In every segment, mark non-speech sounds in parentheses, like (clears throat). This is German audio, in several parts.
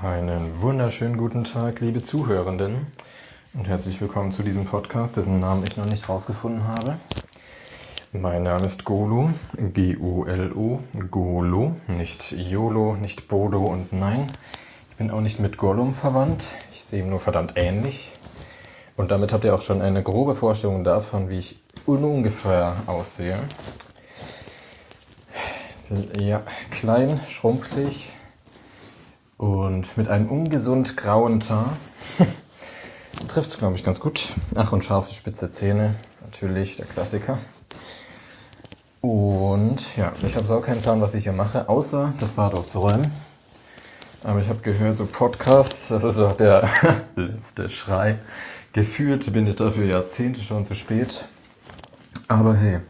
Einen wunderschönen guten Tag, liebe Zuhörenden, und herzlich willkommen zu diesem Podcast, dessen Namen ich noch nicht rausgefunden habe. Mein Name ist Golo, G-O-L-O, Golo, nicht YOLO, nicht Bodo und nein, ich bin auch nicht mit Gollum verwandt, ich sehe ihm nur verdammt ähnlich. Und damit habt ihr auch schon eine grobe Vorstellung davon, wie ich ungefähr aussehe. Ja, klein, schrumpelig, und mit einem ungesund grauen Tar (laughs) trifft es, glaube ich, ganz gut. Ach, und scharfe spitze Zähne, natürlich der Klassiker. Und ja, ich habe auch keinen Plan, was ich hier mache, außer das Bad aufzuräumen. Aber ich habe gehört, so Podcasts, das ist auch der (laughs) letzte Schrei. Gefühlt bin ich dafür Jahrzehnte schon zu spät. Aber hey,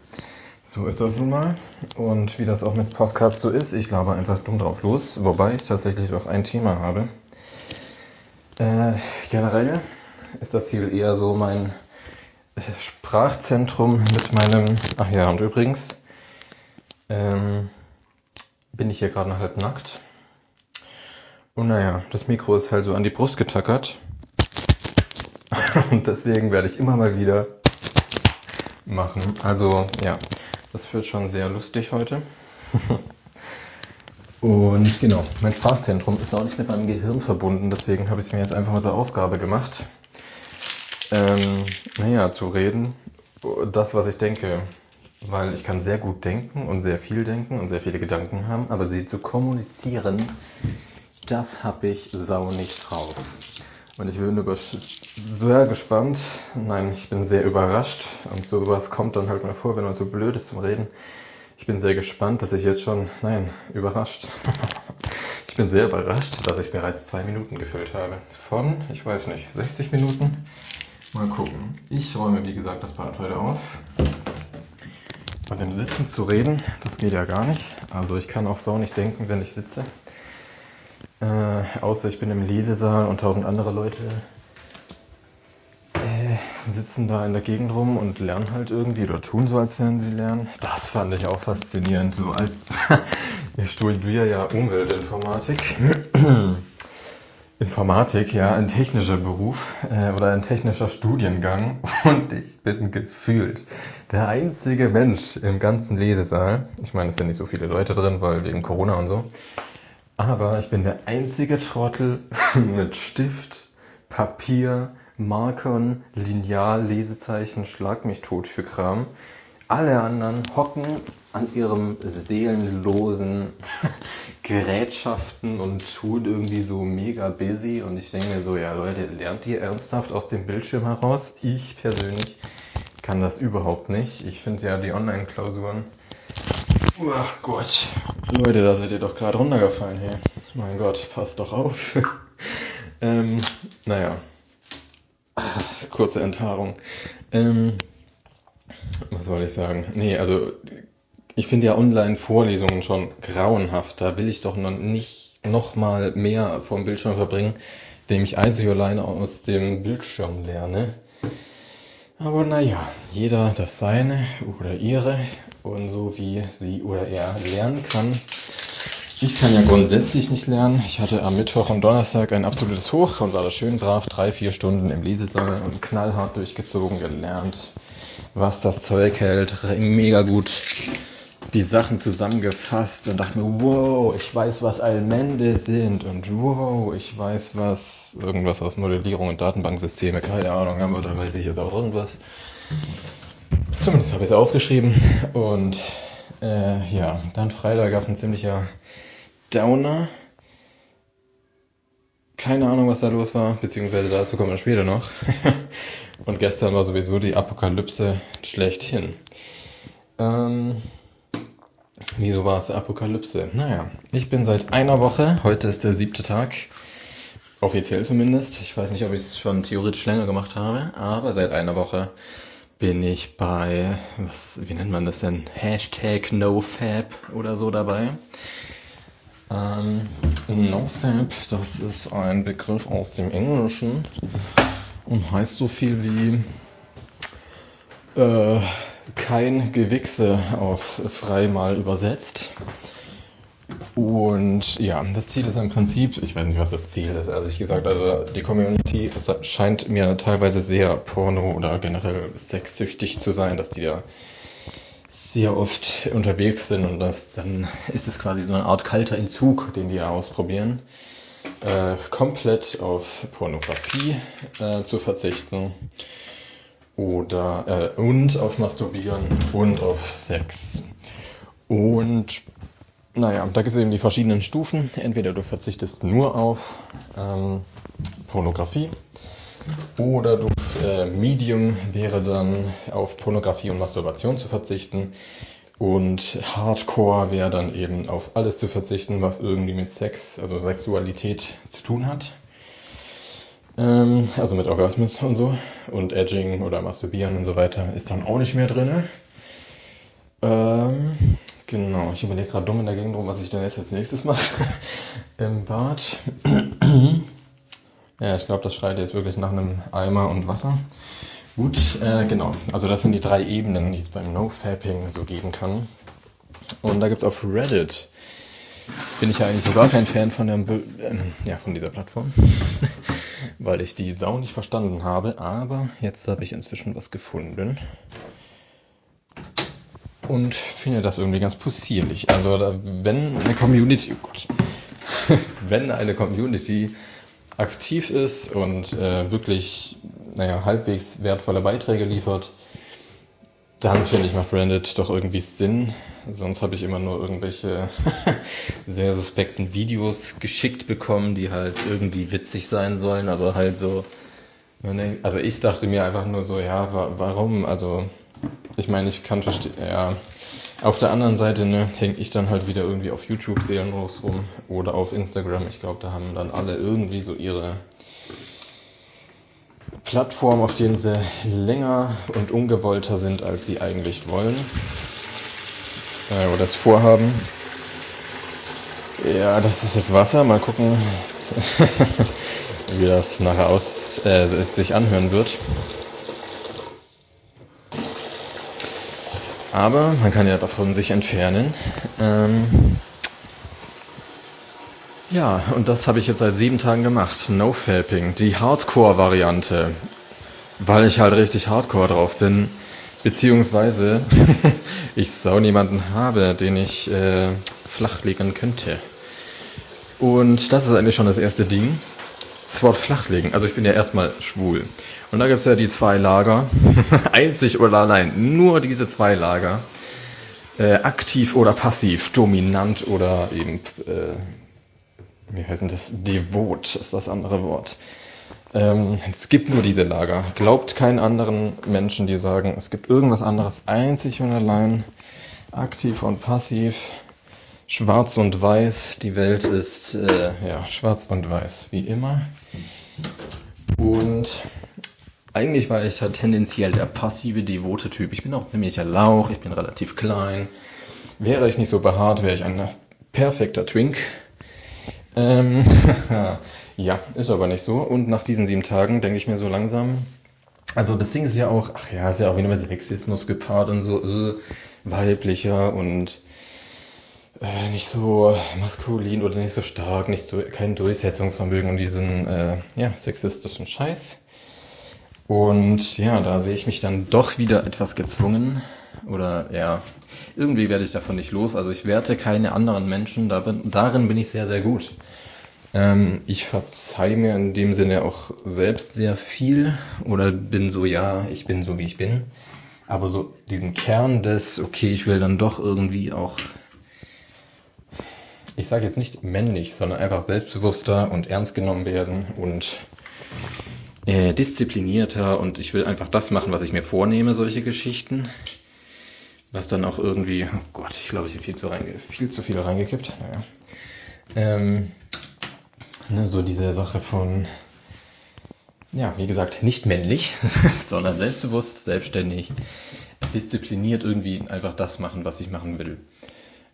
so ist das nun mal. Und wie das auch mit Podcasts so ist, ich glaube einfach dumm drauf los, wobei ich tatsächlich auch ein Thema habe. Äh, generell ist das Ziel eher so mein Sprachzentrum mit meinem. Ach ja, und übrigens ähm, bin ich hier gerade halb nackt. Und naja, das Mikro ist halt so an die Brust getackert. (laughs) Und deswegen werde ich immer mal wieder machen. Also ja, das wird schon sehr lustig heute. (laughs) Und genau, mein Sprachzentrum ist auch nicht mit meinem Gehirn verbunden, deswegen habe ich mir jetzt einfach mal zur Aufgabe gemacht, ähm, naja, zu reden, das, was ich denke. Weil ich kann sehr gut denken und sehr viel denken und sehr viele Gedanken haben, aber sie zu kommunizieren, das habe ich sau nicht drauf. Und ich bin über sehr gespannt. Nein, ich bin sehr überrascht. Und sowas kommt dann halt mal vor, wenn man so blöd ist zum Reden. Ich bin sehr gespannt, dass ich jetzt schon, nein, überrascht. (laughs) ich bin sehr überrascht, dass ich bereits zwei Minuten gefüllt habe. Von, ich weiß nicht, 60 Minuten? Mal gucken. Ich räume, wie gesagt, das Bad heute auf. Von dem Sitzen zu reden, das geht ja gar nicht. Also ich kann auch so nicht denken, wenn ich sitze. Äh, außer ich bin im Lesesaal und tausend andere Leute äh, sitzen da in der Gegend rum und lernen halt irgendwie oder tun so, als wären sie lernen. Das fand ich auch faszinierend. So als (laughs) ich studiere ja Umweltinformatik. (clears throat) Informatik, ja, ein technischer Beruf äh, oder ein technischer Studiengang (laughs) und ich bin gefühlt der einzige Mensch im ganzen Lesesaal. Ich meine, es sind nicht so viele Leute drin, weil wegen Corona und so. Aber ich bin der einzige Trottel (laughs) mit Stift, Papier, Markern, Lineal, Lesezeichen, Schlag mich tot für Kram. Alle anderen hocken an ihrem seelenlosen (laughs) Gerätschaften und tun irgendwie so mega busy. Und ich denke mir so, ja Leute, lernt ihr ernsthaft aus dem Bildschirm heraus? Ich persönlich kann das überhaupt nicht. Ich finde ja die Online-Klausuren Ach Gott. Leute, da seid ihr doch gerade runtergefallen hier. Mein Gott, passt doch auf. (laughs) ähm, naja. Kurze Enthaarung. Ähm, was soll ich sagen? Nee, also ich finde ja Online-Vorlesungen schon grauenhaft. Da will ich doch noch nicht noch mal mehr vom Bildschirm verbringen, indem ich einzig alleine aus dem Bildschirm lerne. Aber naja, jeder das seine oder ihre und so wie sie oder er lernen kann. Ich kann ja grundsätzlich nicht lernen. Ich hatte am Mittwoch und Donnerstag ein absolutes Hoch und war da schön brav drei, vier Stunden im Lesesaal und knallhart durchgezogen gelernt, was das Zeug hält. Mega gut die Sachen zusammengefasst und dachte mir, wow, ich weiß, was Allmende sind und wow, ich weiß, was irgendwas aus Modellierung und Datenbanksysteme, keine Ahnung, aber da weiß ich jetzt auch irgendwas. Zumindest habe ich es aufgeschrieben und äh, ja, dann Freitag gab es ein ziemlicher Downer. Keine Ahnung, was da los war, beziehungsweise dazu kommen wir später noch. (laughs) und gestern war sowieso die Apokalypse schlechthin. Ähm, Wieso war es Apokalypse? Naja, ich bin seit einer Woche, heute ist der siebte Tag, offiziell zumindest. Ich weiß nicht, ob ich es schon theoretisch länger gemacht habe, aber seit einer Woche bin ich bei, was, wie nennt man das denn? Hashtag NoFab oder so dabei. Ähm, NoFab, das ist ein Begriff aus dem Englischen und heißt so viel wie äh, kein Gewichse auf frei mal übersetzt. Und ja, das Ziel ist im Prinzip, ich weiß nicht, was das Ziel ist, ehrlich gesagt, also die Community scheint mir teilweise sehr porno oder generell sexsüchtig zu sein, dass die da sehr oft unterwegs sind und das, dann ist es quasi so eine Art kalter Entzug, den die ja ausprobieren, äh, komplett auf Pornografie äh, zu verzichten oder äh, und auf Masturbieren und auf Sex. Und naja, da gibt es eben die verschiedenen Stufen. Entweder du verzichtest nur auf ähm, Pornografie oder du äh, Medium wäre dann auf Pornografie und Masturbation zu verzichten und Hardcore wäre dann eben auf alles zu verzichten, was irgendwie mit Sex, also Sexualität zu tun hat. Ähm, also mit Orgasmus und so und Edging oder Masturbieren und so weiter ist dann auch nicht mehr drin. Ähm, Genau, ich überlege gerade dumm in der Gegend rum, was ich denn jetzt als nächstes mache. (laughs) Im Bad. (clears throat) ja, ich glaube, das schreit jetzt wirklich nach einem Eimer und Wasser. Gut, äh, genau. Also das sind die drei Ebenen, die es beim No-Fapping so geben kann. Und da gibt es auf Reddit, bin ich ja eigentlich sogar kein Fan von, der, äh, ja, von dieser Plattform, (laughs) weil ich die Sau nicht verstanden habe. Aber jetzt habe ich inzwischen was gefunden und finde das irgendwie ganz possierlich. Also wenn eine Community, oh Gott, (laughs) wenn eine Community aktiv ist und äh, wirklich, naja, halbwegs wertvolle Beiträge liefert, dann finde ich macht Reddit doch irgendwie Sinn. Sonst habe ich immer nur irgendwelche (laughs) sehr suspekten Videos geschickt bekommen, die halt irgendwie witzig sein sollen, aber halt so. Also ich dachte mir einfach nur so, ja, warum? Also ich meine, ich kann verstehen, ja. Auf der anderen Seite ne, hänge ich dann halt wieder irgendwie auf YouTube seelenlos rum oder auf Instagram. Ich glaube, da haben dann alle irgendwie so ihre Plattform, auf denen sie länger und ungewollter sind, als sie eigentlich wollen äh, oder das vorhaben. Ja, das ist jetzt Wasser. Mal gucken, (laughs) wie das nachher aus, äh, sich anhören wird. Aber man kann ja davon sich entfernen. Ähm ja, und das habe ich jetzt seit sieben Tagen gemacht. No Fapping, die Hardcore-Variante. Weil ich halt richtig Hardcore drauf bin. Beziehungsweise (laughs) ich sau niemanden habe, den ich äh, flachlegen könnte. Und das ist eigentlich schon das erste Ding. Das Wort flachlegen. Also ich bin ja erstmal schwul. Und da gibt es ja die zwei Lager, (laughs) einzig oder allein, nur diese zwei Lager, äh, aktiv oder passiv, dominant oder eben, äh, wie heißt denn das, devot ist das andere Wort. Ähm, es gibt nur diese Lager. Glaubt keinen anderen Menschen, die sagen, es gibt irgendwas anderes, einzig und allein, aktiv und passiv, schwarz und weiß. Die Welt ist äh, ja schwarz und weiß, wie immer. Und eigentlich war ich halt tendenziell der passive, devote Typ. Ich bin auch ziemlicher Lauch, ich bin relativ klein. Wäre ich nicht so behaart, wäre ich ein perfekter Twink. Ähm, (laughs) ja, ist aber nicht so. Und nach diesen sieben Tagen denke ich mir so langsam, also das Ding ist ja auch, ach ja, ist ja auch wieder mit Sexismus gepaart und so äh, weiblicher und äh, nicht so maskulin oder nicht so stark, nicht so, kein Durchsetzungsvermögen und diesen äh, ja, sexistischen Scheiß. Und ja, da sehe ich mich dann doch wieder etwas gezwungen. Oder ja, irgendwie werde ich davon nicht los. Also ich werte keine anderen Menschen. darin bin ich sehr, sehr gut. Ähm, ich verzeihe mir in dem Sinne auch selbst sehr viel. Oder bin so, ja, ich bin so, wie ich bin. Aber so diesen Kern des, okay, ich will dann doch irgendwie auch, ich sage jetzt nicht männlich, sondern einfach selbstbewusster und ernst genommen werden und äh, disziplinierter und ich will einfach das machen, was ich mir vornehme, solche Geschichten. Was dann auch irgendwie, oh Gott, ich glaube, ich habe viel zu, viel zu viel reingekippt. Naja. Ähm, ne, so diese Sache von, ja, wie gesagt, nicht männlich, (laughs) sondern selbstbewusst, selbstständig, diszipliniert irgendwie einfach das machen, was ich machen will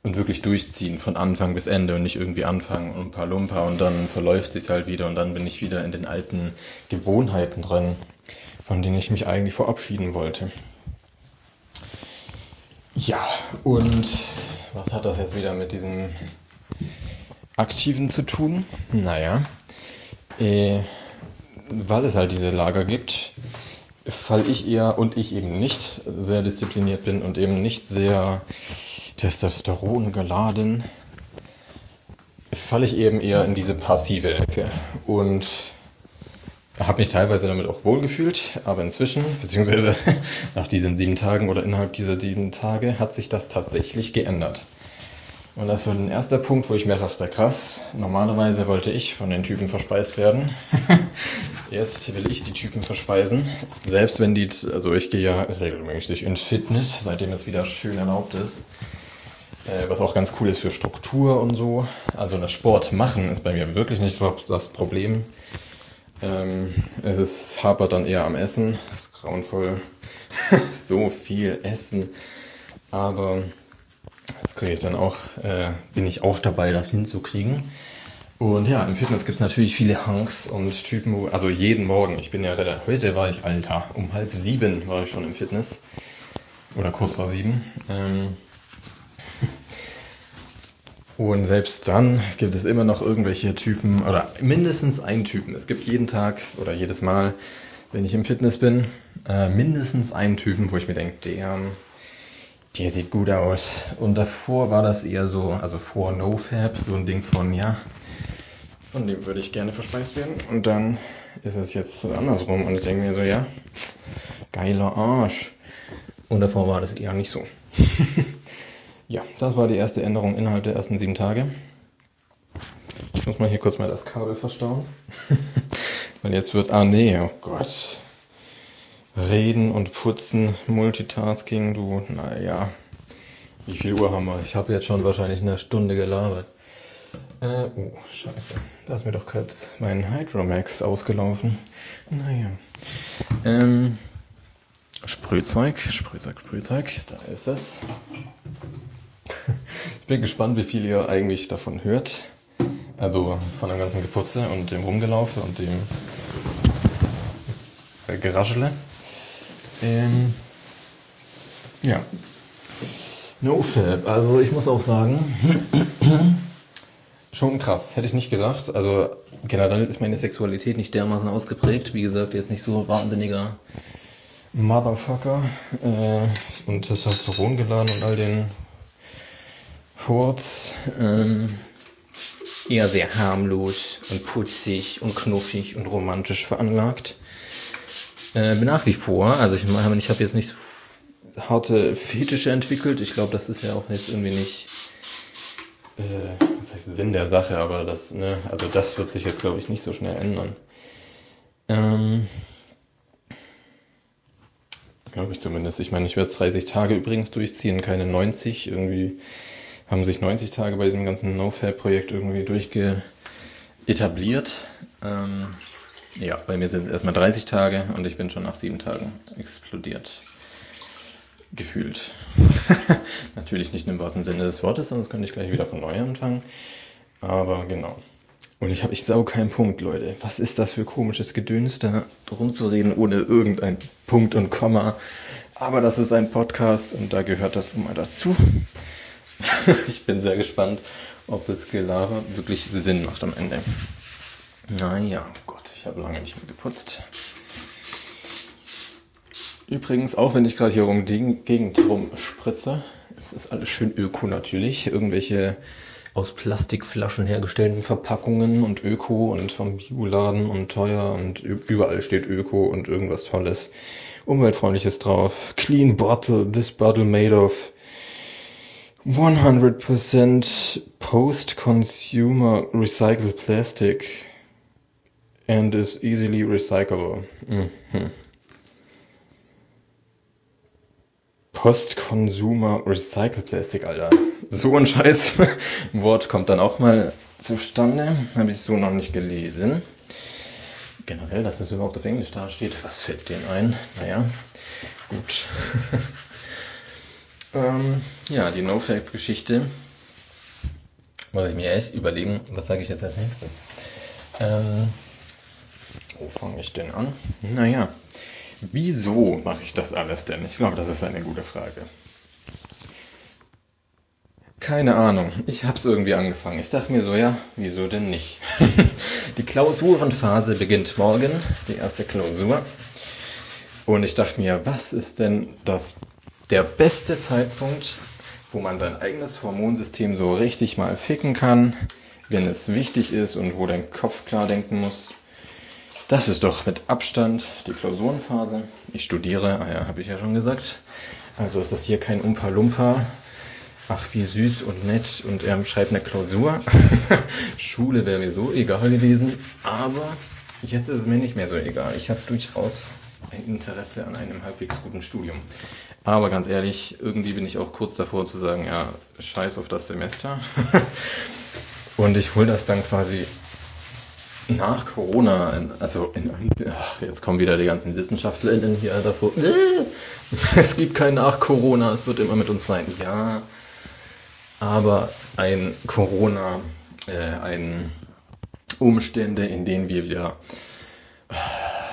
und wirklich durchziehen von Anfang bis Ende und nicht irgendwie anfangen und ein paar Lumper und dann verläuft sich halt wieder und dann bin ich wieder in den alten Gewohnheiten drin, von denen ich mich eigentlich verabschieden wollte. Ja, und was hat das jetzt wieder mit diesem Aktiven zu tun. Naja, äh, weil es halt diese Lager gibt, weil ich eher und ich eben nicht sehr diszipliniert bin und eben nicht sehr Testosteron geladen, falle ich eben eher in diese passive Ecke und habe mich teilweise damit auch wohlgefühlt, aber inzwischen, beziehungsweise (laughs) nach diesen sieben Tagen oder innerhalb dieser sieben Tage, hat sich das tatsächlich geändert. Und das war ein erster Punkt, wo ich mir dachte, krass, normalerweise wollte ich von den Typen verspeist werden. (laughs) Jetzt will ich die Typen verspeisen. Selbst wenn die, also ich gehe ja regelmäßig ins Fitness, seitdem es wieder schön erlaubt ist. Äh, was auch ganz cool ist für Struktur und so. Also das Sport machen ist bei mir wirklich nicht das Problem. Ähm, es ist, hapert dann eher am Essen. Das ist grauenvoll. (laughs) so viel Essen. Aber das kriege ich dann auch, äh, bin ich auch dabei, das hinzukriegen. Und ja, im Fitness gibt es natürlich viele Hunks und Typen, also jeden Morgen, ich bin ja heute war ich alter, um halb sieben war ich schon im Fitness. Oder kurz vor sieben. Ähm, (laughs) und selbst dann gibt es immer noch irgendwelche Typen oder mindestens einen Typen. Es gibt jeden Tag oder jedes Mal, wenn ich im Fitness bin, äh, mindestens einen Typen, wo ich mir denke, der, der sieht gut aus. Und davor war das eher so, also vor NoFab, so ein Ding von, ja, von dem würde ich gerne verspeist werden. Und dann ist es jetzt andersrum und ich denke mir so, ja, geiler Arsch. Und davor war das eher nicht so. (laughs) ja, das war die erste Änderung innerhalb der ersten sieben Tage. Ich muss mal hier kurz mal das Kabel verstauen. (laughs) Weil jetzt wird, ah nee, oh Gott. Reden und putzen, Multitasking, du, naja. Wie viel Uhr haben wir? Ich habe jetzt schon wahrscheinlich eine Stunde gelabert. Äh, oh, scheiße. Da ist mir doch gerade mein Hydromax ausgelaufen. Naja. Ähm, Sprühzeug, Sprühzeug, Sprühzeug, da ist es. (laughs) Ich bin gespannt, wie viel ihr eigentlich davon hört. Also von dem ganzen Geputze und dem Rumgelaufe und dem äh, Geraschele. Ähm, ja. NoFab, also ich muss auch sagen, (clears throat) schon krass, hätte ich nicht gedacht. Also generell ist meine Sexualität nicht dermaßen ausgeprägt. Wie gesagt, jetzt nicht so wahnsinniger Motherfucker äh, und Testosteron geladen und all den Furz. Ähm, eher sehr harmlos und putzig und knuffig und romantisch veranlagt. Äh, nach wie vor, also ich meine, ich habe jetzt nicht so harte Fetische entwickelt. Ich glaube, das ist ja auch jetzt irgendwie nicht äh, was heißt Sinn der Sache, aber das, ne, also das wird sich jetzt, glaube ich, nicht so schnell ändern. Ähm, Glaube ich zumindest. Ich meine, ich werde es 30 Tage übrigens durchziehen, keine 90. Irgendwie haben sich 90 Tage bei diesem ganzen NoFab-Projekt irgendwie durchge etabliert. Ähm, ja, bei mir sind es erstmal 30 Tage und ich bin schon nach sieben Tagen explodiert. Gefühlt. (laughs) Natürlich nicht im wahrsten Sinne des Wortes, sonst könnte ich gleich wieder von neu anfangen. Aber genau. Und ich habe, ich sau keinen Punkt, Leute. Was ist das für komisches Gedöns, da rumzureden ohne irgendein Punkt und Komma? Aber das ist ein Podcast und da gehört das nun mal dazu. (laughs) ich bin sehr gespannt, ob das Gelaber wirklich Sinn macht am Ende. Naja, Gott, ich habe lange nicht mehr geputzt. Übrigens, auch wenn ich gerade hier rum die Gegend rumspritze, es ist alles schön öko natürlich. Irgendwelche aus Plastikflaschen hergestellten Verpackungen und Öko und vom Bioladen und teuer und überall steht Öko und irgendwas Tolles, umweltfreundliches drauf. Clean bottle, this bottle made of 100% post-consumer recycled plastic and is easily recyclable. Mhm. Post-Consumer Recycled Plastic, Alter. So ein scheiß (laughs) Wort kommt dann auch mal zustande. Habe ich so noch nicht gelesen. Generell, dass das überhaupt auf Englisch da steht. Was fällt denen ein? Naja, gut. (laughs) ähm, ja, die No-Fake-Geschichte. Muss ich mir erst überlegen, was sage ich jetzt als nächstes? Ähm, wo fange ich denn an? Naja, Wieso mache ich das alles denn? Ich glaube, das ist eine gute Frage. Keine Ahnung. Ich hab's irgendwie angefangen. Ich dachte mir so, ja, wieso denn nicht? (laughs) die Klausurenphase beginnt morgen, die erste Klausur. Und ich dachte mir, was ist denn das, der beste Zeitpunkt, wo man sein eigenes Hormonsystem so richtig mal ficken kann, wenn es wichtig ist und wo dein Kopf klar denken muss? Das ist doch mit Abstand die Klausurenphase. Ich studiere, ah ja, habe ich ja schon gesagt. Also ist das hier kein Umpa-Lumpa, ach wie süß und nett und er schreibt eine Klausur. (laughs) Schule wäre mir so egal gewesen, aber jetzt ist es mir nicht mehr so egal. Ich habe durchaus ein Interesse an einem halbwegs guten Studium. Aber ganz ehrlich, irgendwie bin ich auch kurz davor zu sagen, ja, scheiß auf das Semester. (laughs) und ich hole das dann quasi nach Corona, also in, ach, jetzt kommen wieder die ganzen WissenschaftlerInnen hier davor. Es gibt kein nach Corona, es wird immer mit uns sein. Ja, aber ein Corona, äh, ein Umstände, in denen wir wieder,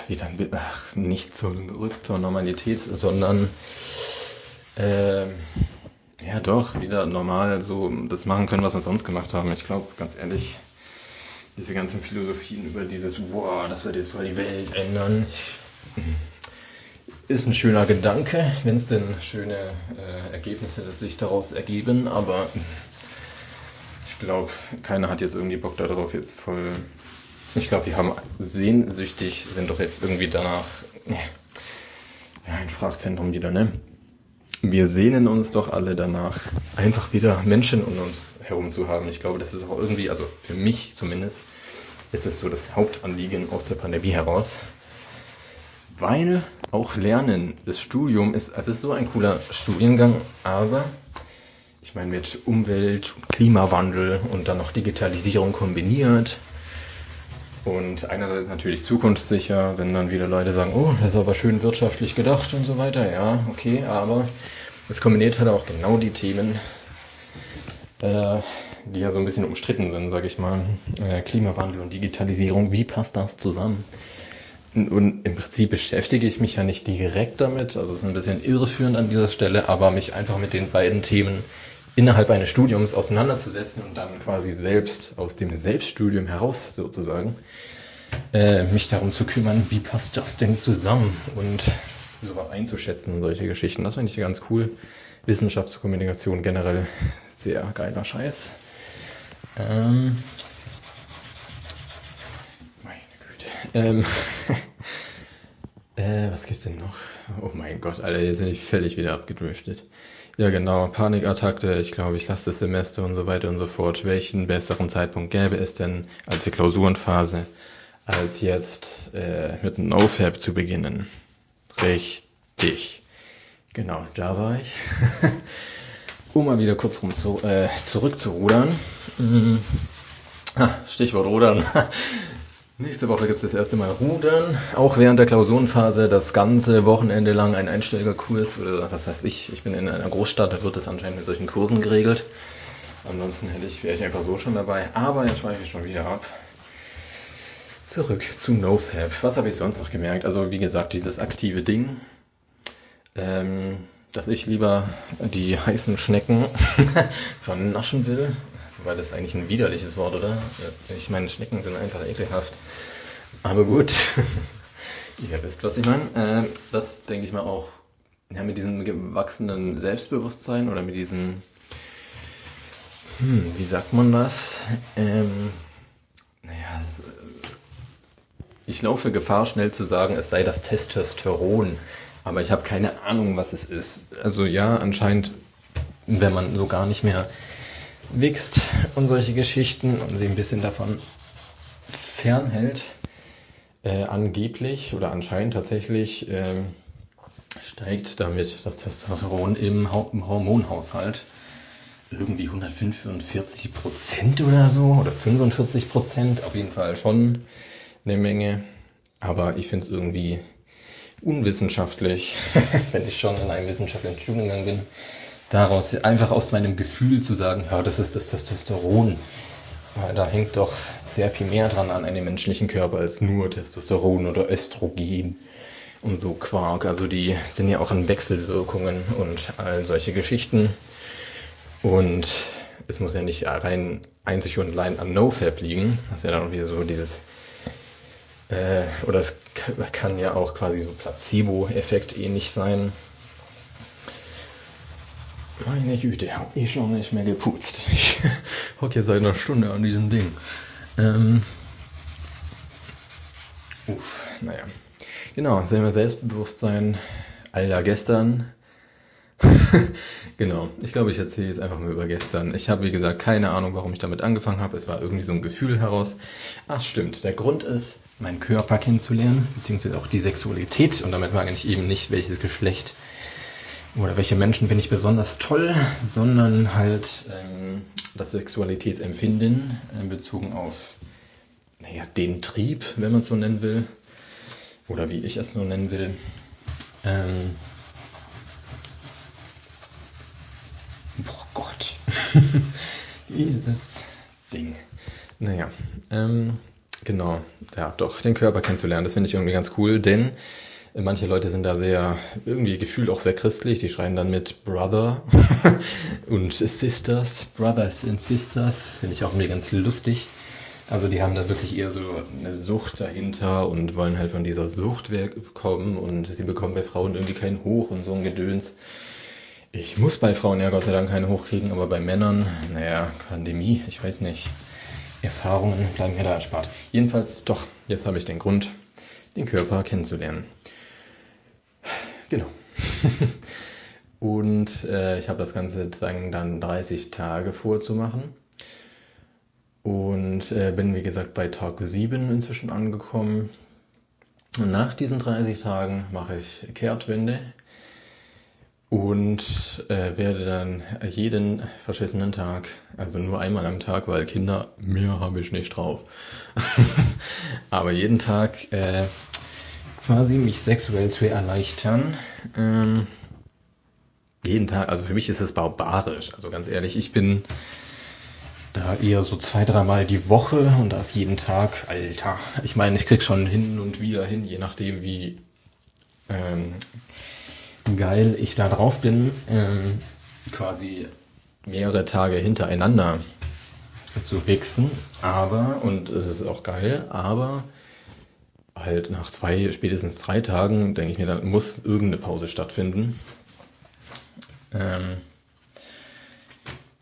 wieder ach, nicht zurück zur Normalität, sondern äh, ja doch, wieder normal so das machen können, was wir sonst gemacht haben. Ich glaube, ganz ehrlich, diese ganzen Philosophien über dieses, wow, das wird jetzt mal die Welt ändern. Ist ein schöner Gedanke, wenn es denn schöne äh, Ergebnisse sich daraus ergeben, aber ich glaube, keiner hat jetzt irgendwie Bock darauf, jetzt voll. Ich glaube, die haben sehnsüchtig, sind doch jetzt irgendwie danach. Ja, ein Sprachzentrum wieder, ne? Wir sehnen uns doch alle danach, einfach wieder Menschen um uns herum zu haben. Ich glaube, das ist auch irgendwie, also für mich zumindest, ist es so das Hauptanliegen aus der Pandemie heraus, weil auch Lernen, das Studium ist, es ist so ein cooler Studiengang, aber ich meine mit Umwelt, Klimawandel und dann noch Digitalisierung kombiniert und einerseits natürlich zukunftssicher, wenn dann wieder Leute sagen, oh, das ist aber schön wirtschaftlich gedacht und so weiter, ja, okay, aber es kombiniert halt auch genau die Themen, die ja so ein bisschen umstritten sind, sage ich mal. Äh, Klimawandel und Digitalisierung, wie passt das zusammen? Und im Prinzip beschäftige ich mich ja nicht direkt damit, also es ist ein bisschen irreführend an dieser Stelle, aber mich einfach mit den beiden Themen innerhalb eines Studiums auseinanderzusetzen und dann quasi selbst aus dem Selbststudium heraus sozusagen äh, mich darum zu kümmern, wie passt das denn zusammen und sowas einzuschätzen und solche Geschichten. Das finde ich ganz cool. Wissenschaftskommunikation generell sehr geiler Scheiß. Ähm, Ähm, (laughs) äh, was gibt's denn noch? Oh mein Gott, Alter, jetzt bin ich völlig wieder abgedriftet. Ja, genau, Panikattacke, ich glaube, ich lasse das Semester und so weiter und so fort. Welchen besseren Zeitpunkt gäbe es denn als die Klausurenphase, als jetzt äh, mit NoFap zu beginnen? Richtig. Genau, da war ich. (laughs) um mal wieder kurz rum zu, äh, zurückzurudern. Mhm. Ah, Stichwort Rudern. (laughs) Nächste Woche gibt es das erste Mal Rudern, auch während der Klausurenphase das ganze Wochenende lang ein Einsteigerkurs oder was heißt ich, ich bin in einer Großstadt, da wird das anscheinend mit solchen Kursen geregelt. Ansonsten hätte ich, wäre ich einfach so schon dabei, aber jetzt schweife ich schon wieder ab. Zurück zu NoFap. Was habe ich sonst noch gemerkt? Also wie gesagt, dieses aktive Ding, ähm, dass ich lieber die heißen Schnecken (laughs) vernaschen will, weil das eigentlich ein widerliches Wort, oder? Ich meine, Schnecken sind einfach ekelhaft. Aber gut, (laughs) ihr wisst, was ich meine. Äh, das denke ich mal auch ja, mit diesem gewachsenen Selbstbewusstsein oder mit diesem, hm, wie sagt man das? Ähm, naja, es, ich laufe Gefahr, schnell zu sagen, es sei das Testosteron. Aber ich habe keine Ahnung, was es ist. Also ja, anscheinend, wenn man so gar nicht mehr wächst und solche Geschichten und sie ein bisschen davon fernhält, äh, angeblich oder anscheinend tatsächlich äh, steigt damit das Testosteron im, im Hormonhaushalt irgendwie 145 Prozent oder so oder 45 Prozent, auf jeden Fall schon eine Menge. Aber ich finde es irgendwie unwissenschaftlich, (laughs) wenn ich schon in einem wissenschaftlichen Studiengang bin, daraus einfach aus meinem Gefühl zu sagen, ja, das ist das Testosteron. Weil da hängt doch sehr viel mehr dran an einem menschlichen Körper als nur Testosteron oder Östrogen und so Quark. Also die sind ja auch in Wechselwirkungen und all solche Geschichten. Und es muss ja nicht rein einzig und allein an NoFap liegen. Das ist ja dann wieder so dieses, äh, oder es kann ja auch quasi so Placebo-Effekt ähnlich sein. Meine Güte, hab ich schon nicht mehr geputzt. Ich hocke jetzt seit einer Stunde an diesem Ding. Ähm, uff, naja. Genau, Selbstbewusstsein, Alter, gestern. (laughs) genau, ich glaube, ich erzähle jetzt einfach mal über gestern. Ich habe, wie gesagt, keine Ahnung, warum ich damit angefangen habe. Es war irgendwie so ein Gefühl heraus. Ach, stimmt. Der Grund ist, meinen Körper kennenzulernen, beziehungsweise auch die Sexualität. Und damit meine ich eben nicht, welches Geschlecht oder welche Menschen finde ich besonders toll, sondern halt ähm, das Sexualitätsempfinden äh, bezogen auf naja, den Trieb, wenn man es so nennen will, oder wie ich es nur nennen will. Ähm, boah Gott, (laughs) dieses Ding. Naja, ähm, genau, ja doch, den Körper kennenzulernen, das finde ich irgendwie ganz cool, denn Manche Leute sind da sehr, irgendwie gefühlt auch sehr christlich, die schreien dann mit Brother (laughs) und Sisters, Brothers and Sisters, finde ich auch irgendwie ganz lustig. Also die haben da wirklich eher so eine Sucht dahinter und wollen halt von dieser Sucht wegkommen und sie bekommen bei Frauen irgendwie keinen Hoch und so ein Gedöns. Ich muss bei Frauen ja Gott sei Dank keinen Hoch kriegen, aber bei Männern, naja, Pandemie, ich weiß nicht. Erfahrungen bleiben mir da erspart. Jedenfalls, doch, jetzt habe ich den Grund, den Körper kennenzulernen. Genau. (laughs) und äh, ich habe das Ganze dann 30 Tage vorzumachen. Und äh, bin, wie gesagt, bei Tag 7 inzwischen angekommen. Und nach diesen 30 Tagen mache ich Kehrtwende und äh, werde dann jeden verschissenen Tag, also nur einmal am Tag, weil Kinder, mehr habe ich nicht drauf, (laughs) aber jeden Tag äh, quasi, mich sexuell zu erleichtern. Ähm, jeden Tag, also für mich ist es barbarisch. Also ganz ehrlich, ich bin da eher so zwei, dreimal die Woche und das jeden Tag, Alter. Ich meine, ich krieg schon hin und wieder hin, je nachdem wie ähm, geil ich da drauf bin, ähm, quasi mehrere Tage hintereinander zu wichsen. Aber, und es ist auch geil, aber halt nach zwei, spätestens drei Tagen, denke ich mir, dann muss irgendeine Pause stattfinden. Ähm,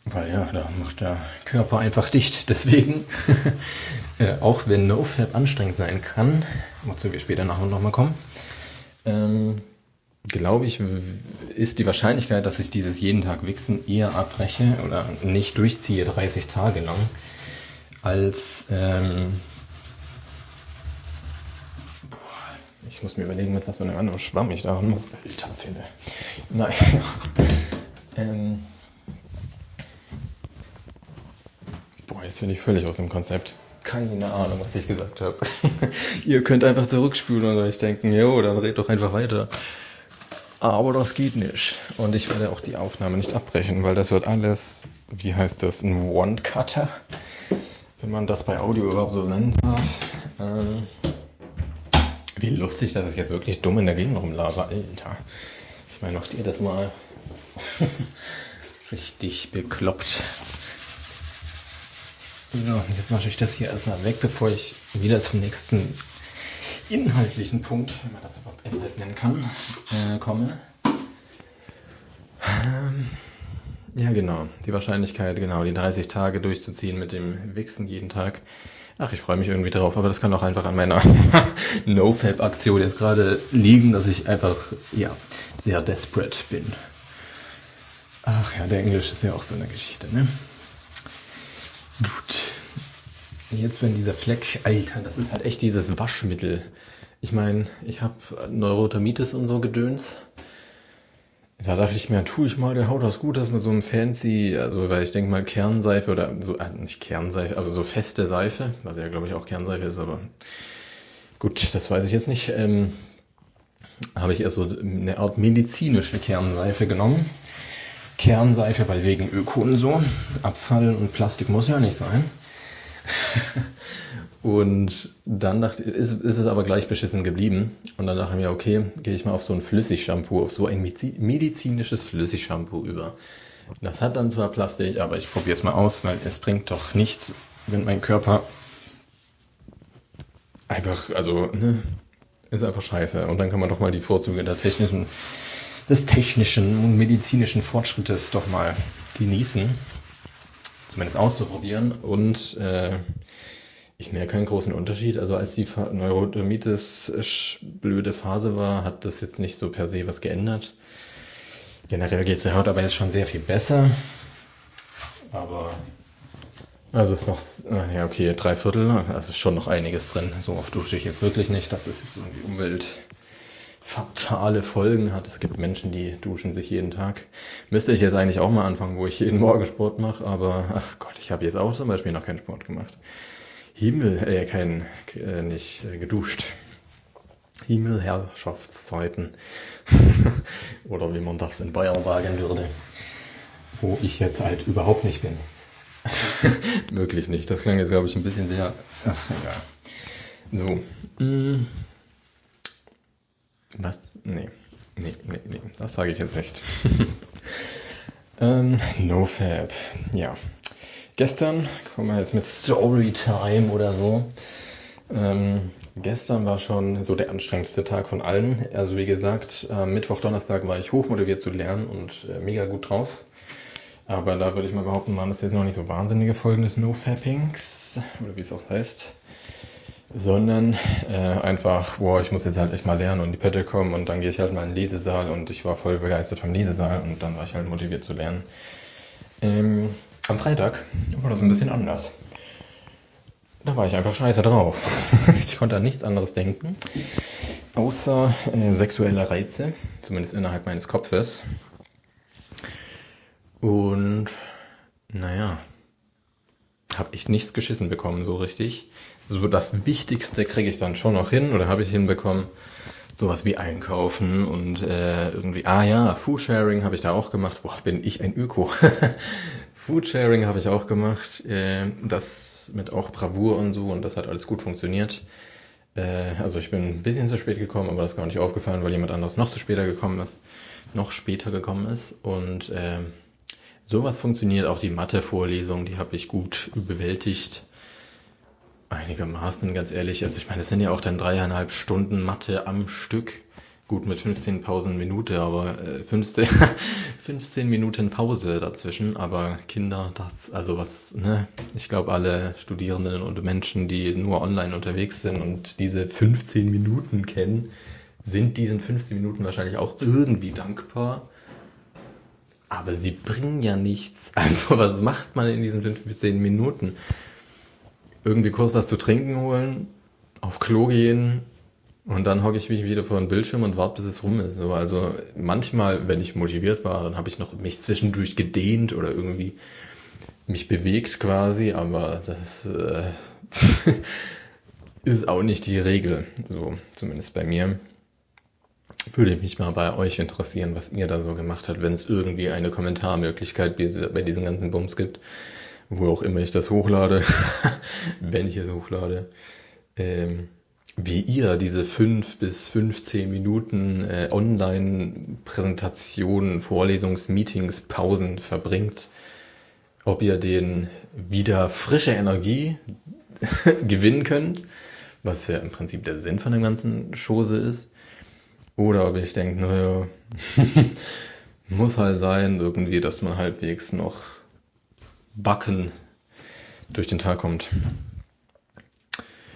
weil ja, da macht der Körper einfach dicht. (laughs) Deswegen, (laughs) äh, auch wenn NoFap anstrengend sein kann, wozu wir später nachher nochmal kommen, ähm, glaube ich, ist die Wahrscheinlichkeit, dass ich dieses jeden Tag Wichsen eher abbreche oder nicht durchziehe 30 Tage lang, als ähm, Ich muss mir überlegen, mit was für einem anderen Schwamm ich da haben muss. Alter, finde. Nein. (laughs) ähm. Boah, jetzt bin ich völlig aus dem Konzept. Keine Ahnung, was ich gesagt habe. (laughs) Ihr könnt einfach zurückspulen und euch denken, jo, dann red doch einfach weiter. Aber das geht nicht. Und ich werde auch die Aufnahme nicht abbrechen, weil das wird alles, wie heißt das, ein One-Cutter, wenn man das bei Audio überhaupt so nennen darf. Ähm, wie lustig, dass ich jetzt wirklich dumm in der Gegend rumlaber, Alter. Ich meine, macht ihr das mal (laughs) richtig bekloppt. So, jetzt mache ich das hier erstmal weg, bevor ich wieder zum nächsten inhaltlichen Punkt, wenn man das überhaupt Inhalt nennen kann, äh, komme. Ähm, ja, genau. Die Wahrscheinlichkeit, genau, die 30 Tage durchzuziehen mit dem Wichsen jeden Tag Ach, ich freue mich irgendwie drauf, aber das kann auch einfach an meiner (laughs) No-Fab-Aktion jetzt gerade liegen, dass ich einfach, ja, sehr desperate bin. Ach ja, der Englisch ist ja auch so eine Geschichte, ne? Gut. Jetzt, wenn dieser Fleck, Alter, das ist halt echt dieses Waschmittel. Ich meine, ich habe Neurodermitis und so Gedöns. Da dachte ich mir, tue ich mal der Haut was Gutes mit so einem fancy, also weil ich denke mal Kernseife oder so, äh, nicht Kernseife, aber so feste Seife, was ja glaube ich auch Kernseife ist, aber gut, das weiß ich jetzt nicht. Ähm, habe ich eher so eine Art medizinische Kernseife genommen. Kernseife, weil wegen Öko und so. Abfall und Plastik muss ja nicht sein. (laughs) Und dann dachte ist, ist es aber gleich beschissen geblieben. Und dann dachte ich mir, okay, gehe ich mal auf so ein Flüssigshampoo, auf so ein medizinisches Flüssigshampoo über. Das hat dann zwar Plastik, aber ich probiere es mal aus, weil es bringt doch nichts, wenn mein Körper einfach, also, ne, ist einfach scheiße. Und dann kann man doch mal die Vorzüge der technischen, des technischen und medizinischen Fortschrittes doch mal genießen. Zumindest auszuprobieren. Und äh, ich merke keinen großen Unterschied. Also als die Neurodermitis blöde Phase war, hat das jetzt nicht so per se was geändert. Generell geht es der Haut aber jetzt schon sehr viel besser. Aber also ist noch, ja okay, drei Viertel, also ist schon noch einiges drin. So oft dusche ich jetzt wirklich nicht, dass es jetzt irgendwie umweltfatale Folgen hat. Es gibt Menschen, die duschen sich jeden Tag. Müsste ich jetzt eigentlich auch mal anfangen, wo ich jeden Morgen Sport mache, aber ach Gott, ich habe jetzt auch zum Beispiel noch keinen Sport gemacht. Himmel, äh, kein, äh, nicht äh, geduscht. Himmelherrschaftszeiten. (laughs) Oder wie man das in Bayern sagen würde. Wo ich jetzt halt überhaupt nicht bin. (laughs) Möglich nicht. Das klang jetzt, glaube ich, ein bisschen sehr. Ach, egal. So. Mm. Was? Nee. Nee, nee, nee. Das sage ich jetzt nicht. (laughs) ähm, NoFab. Ja. Gestern, kommen wir jetzt mit Storytime oder so. Ähm, gestern war schon so der anstrengendste Tag von allen. Also wie gesagt, am Mittwoch, Donnerstag war ich hochmotiviert zu lernen und äh, mega gut drauf. Aber da würde ich mal behaupten, waren das jetzt noch nicht so wahnsinnige Folgen des No-Fappings, oder wie es auch heißt. Sondern äh, einfach, boah, ich muss jetzt halt echt mal lernen und die Pötte kommen und dann gehe ich halt mal in den Lesesaal und ich war voll begeistert vom Lesesaal und dann war ich halt motiviert zu lernen. Ähm, am Freitag war das ein bisschen anders. Da war ich einfach scheiße drauf. (laughs) ich konnte an nichts anderes denken, außer äh, sexuelle Reize, zumindest innerhalb meines Kopfes. Und naja, habe ich nichts geschissen bekommen so richtig. So das Wichtigste kriege ich dann schon noch hin oder habe ich hinbekommen. Sowas wie einkaufen und äh, irgendwie, ah ja, Foodsharing habe ich da auch gemacht. Boah, bin ich ein Öko. (laughs) Foodsharing habe ich auch gemacht. Äh, das mit auch Bravour und so und das hat alles gut funktioniert. Äh, also ich bin ein bisschen zu spät gekommen, aber das ist gar nicht aufgefallen, weil jemand anderes noch zu später gekommen ist, noch später gekommen ist und äh, sowas funktioniert auch die Mathe-Vorlesung, die habe ich gut bewältigt. Einigermaßen, ganz ehrlich. Also ich meine, es sind ja auch dann dreieinhalb Stunden Mathe am Stück. Gut, mit 15 Pausen Minute, aber äh, 15, 15 (laughs) Minuten Pause dazwischen. Aber Kinder, das, also was, ne? Ich glaube, alle Studierenden und Menschen, die nur online unterwegs sind und diese 15 Minuten kennen, sind diesen 15 Minuten wahrscheinlich auch irgendwie dankbar. Aber sie bringen ja nichts. (laughs) Also, was macht man in diesen 15 Minuten? Irgendwie kurz was zu trinken holen, auf Klo gehen, und dann hocke ich mich wieder vor den Bildschirm und warte, bis es rum ist. So, also manchmal, wenn ich motiviert war, dann habe ich noch mich zwischendurch gedehnt oder irgendwie mich bewegt quasi, aber das äh, (laughs) ist auch nicht die Regel. So, zumindest bei mir. Würde mich mal bei euch interessieren, was ihr da so gemacht habt, wenn es irgendwie eine Kommentarmöglichkeit bei diesen ganzen Bums gibt. Wo auch immer ich das hochlade, (laughs) wenn ich es hochlade. Ähm, wie ihr diese fünf bis 15 Minuten äh, Online-Präsentationen, Vorlesungsmeetings, Pausen verbringt. Ob ihr den wieder frische Energie (laughs) gewinnen könnt, was ja im Prinzip der Sinn von der ganzen Chose ist. Oder ob ich denke, naja, (laughs) muss halt sein, irgendwie, dass man halbwegs noch backen durch den Tag kommt.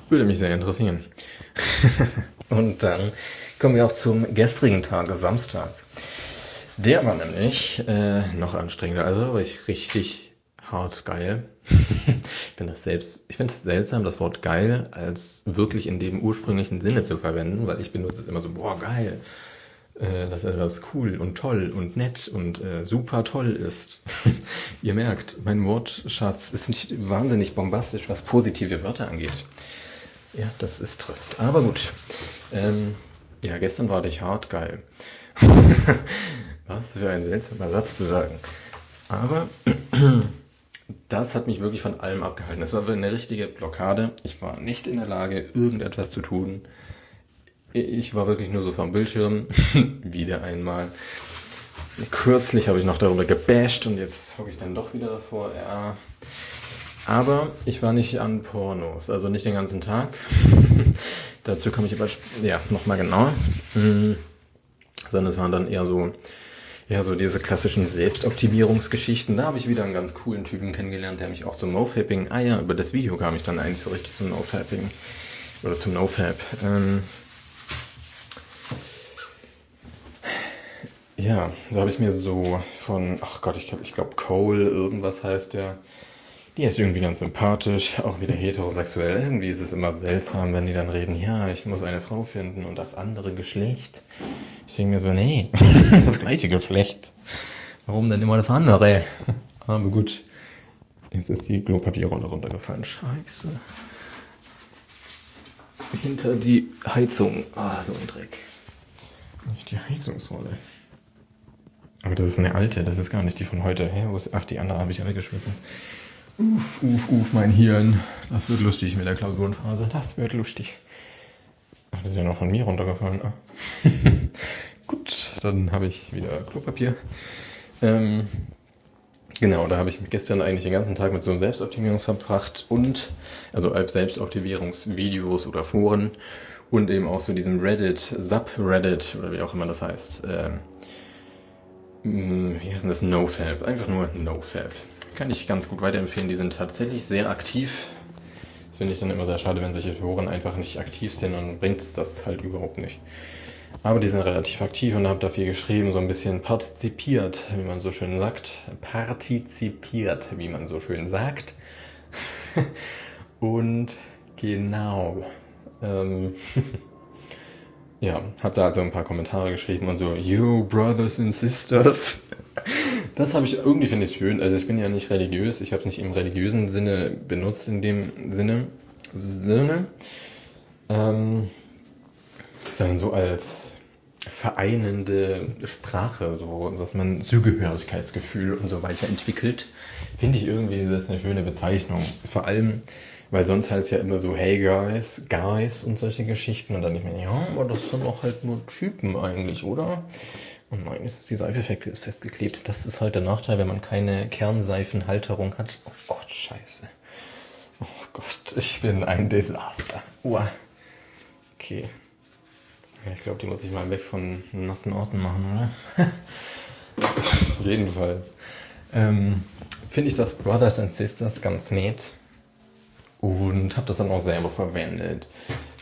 Würde mich sehr interessieren. (laughs) und dann kommen wir auch zum gestrigen Tag, Samstag. Der war nämlich äh, noch anstrengender, also war ich richtig hart geil. (laughs) ich finde das selbst, ich finde es seltsam, das Wort geil als wirklich in dem ursprünglichen Sinne zu verwenden, weil ich benutze es immer so, boah, geil, äh, dass etwas cool und toll und nett und äh, super toll ist. (laughs) Ihr merkt, mein Wortschatz ist nicht wahnsinnig bombastisch, was positive Wörter angeht. Ja, das ist trist. Aber gut. Ähm, ja, gestern war dich hart geil. (laughs) Was für ein seltsamer Satz zu sagen. Aber (clears throat) das hat mich wirklich von allem abgehalten. Das war eine richtige Blockade. Ich war nicht in der Lage, irgendetwas zu tun. Ich war wirklich nur so vom Bildschirm. (laughs) Wieder einmal. kürzlich habe ich noch darüber gebasht und jetzt hocke ich dann doch wieder davor. Ja. Aber ich war nicht an Pornos, also nicht den ganzen Tag. (laughs) Dazu komme ich aber ja, nochmal genauer. Mhm. Sondern es waren dann eher so, ja, so diese klassischen Selbstoptimierungsgeschichten. Da habe ich wieder einen ganz coolen Typen kennengelernt, der mich auch zum No-Fapping, ah ja, über das Video kam ich dann eigentlich so richtig zum No-Fapping oder zum No-Fap. Ähm, ja, da habe ich mir so von, ach Gott, ich, ich glaube Cole, irgendwas heißt der. Die ist irgendwie ganz sympathisch, auch wieder heterosexuell. Irgendwie ist es immer seltsam, wenn die dann reden, ja, ich muss eine Frau finden und das andere Geschlecht. Ich denke mir so, nee, (laughs) das gleiche Geschlecht. Warum denn immer das andere? (laughs) Aber gut, jetzt ist die Klopapierrolle runtergefallen. Scheiße. Hinter die Heizung. Ah, so ein Dreck. Nicht die Heizungsrolle. Aber das ist eine alte, das ist gar nicht die von heute. Ach, die andere habe ich ja weggeschmissen. Uff, uff, uff, mein Hirn. Das wird lustig mit der Klausurenphase. Das wird lustig. Ach, das ist ja noch von mir runtergefallen. Ah. (laughs) Gut, dann habe ich wieder Klopapier. Ähm, genau, da habe ich gestern eigentlich den ganzen Tag mit so Selbstoptimierungs verbracht und, also Selbstoptimierungsvideos oder Foren und eben auch so diesem Reddit, Subreddit oder wie auch immer das heißt. Ähm, wie heißt denn das? NoFab. Einfach nur NoFab kann ich ganz gut weiterempfehlen. Die sind tatsächlich sehr aktiv. Das finde ich dann immer sehr schade, wenn solche Foren einfach nicht aktiv sind, dann bringt das halt überhaupt nicht. Aber die sind relativ aktiv und haben da viel geschrieben, so ein bisschen partizipiert, wie man so schön sagt. Partizipiert, wie man so schön sagt. (laughs) und genau. Ähm, (laughs) ja, habe da also ein paar Kommentare geschrieben und so, you brothers and sisters. (laughs) Das habe ich irgendwie finde ich schön. Also ich bin ja nicht religiös, ich habe es nicht im religiösen Sinne benutzt in dem Sinne, Sinne, ähm, sondern so als vereinende Sprache, so dass man Zugehörigkeitsgefühl und so weiter entwickelt, finde ich irgendwie das eine schöne Bezeichnung. Vor allem, weil sonst heißt es ja immer so, hey guys, guys und solche Geschichten und dann ich mir, ja, aber das sind doch halt nur Typen eigentlich, oder? Nein, ist die Seife ist festgeklebt. Das ist halt der Nachteil, wenn man keine Kernseifenhalterung hat. Oh Gott, scheiße. Oh Gott, (laughs) ich bin ein Desaster. Uah. Okay. Ich glaube, die muss ich mal weg von nassen Orten machen, oder? (laughs) Jedenfalls. Ähm, Finde ich das Brothers and Sisters ganz nett. Und habe das dann auch selber verwendet.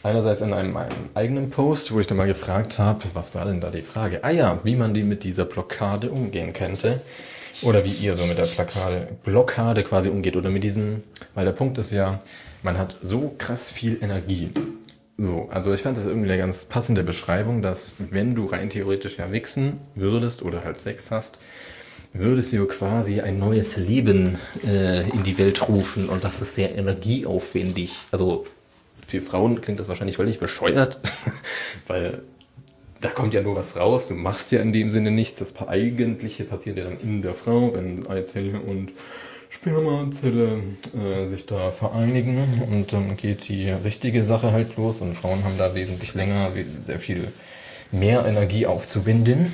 Einerseits in einem, einem, eigenen Post, wo ich dann mal gefragt habe, was war denn da die Frage? Ah ja, wie man die mit dieser Blockade umgehen könnte. Oder wie ihr so mit der Blockade, Blockade quasi umgeht. Oder mit diesem, weil der Punkt ist ja, man hat so krass viel Energie. So, also ich fand das irgendwie eine ganz passende Beschreibung, dass wenn du rein theoretisch ja wichsen würdest oder halt Sex hast, würdest du quasi ein neues Leben äh, in die Welt rufen und das ist sehr energieaufwendig. Also für Frauen klingt das wahrscheinlich völlig bescheuert, (laughs) weil da kommt ja nur was raus, du machst ja in dem Sinne nichts. Das Eigentliche passiert ja dann in der Frau, wenn Eizelle und Spermazelle äh, sich da vereinigen und dann geht die richtige Sache halt los und Frauen haben da wesentlich länger, sehr viel mehr Energie aufzubinden.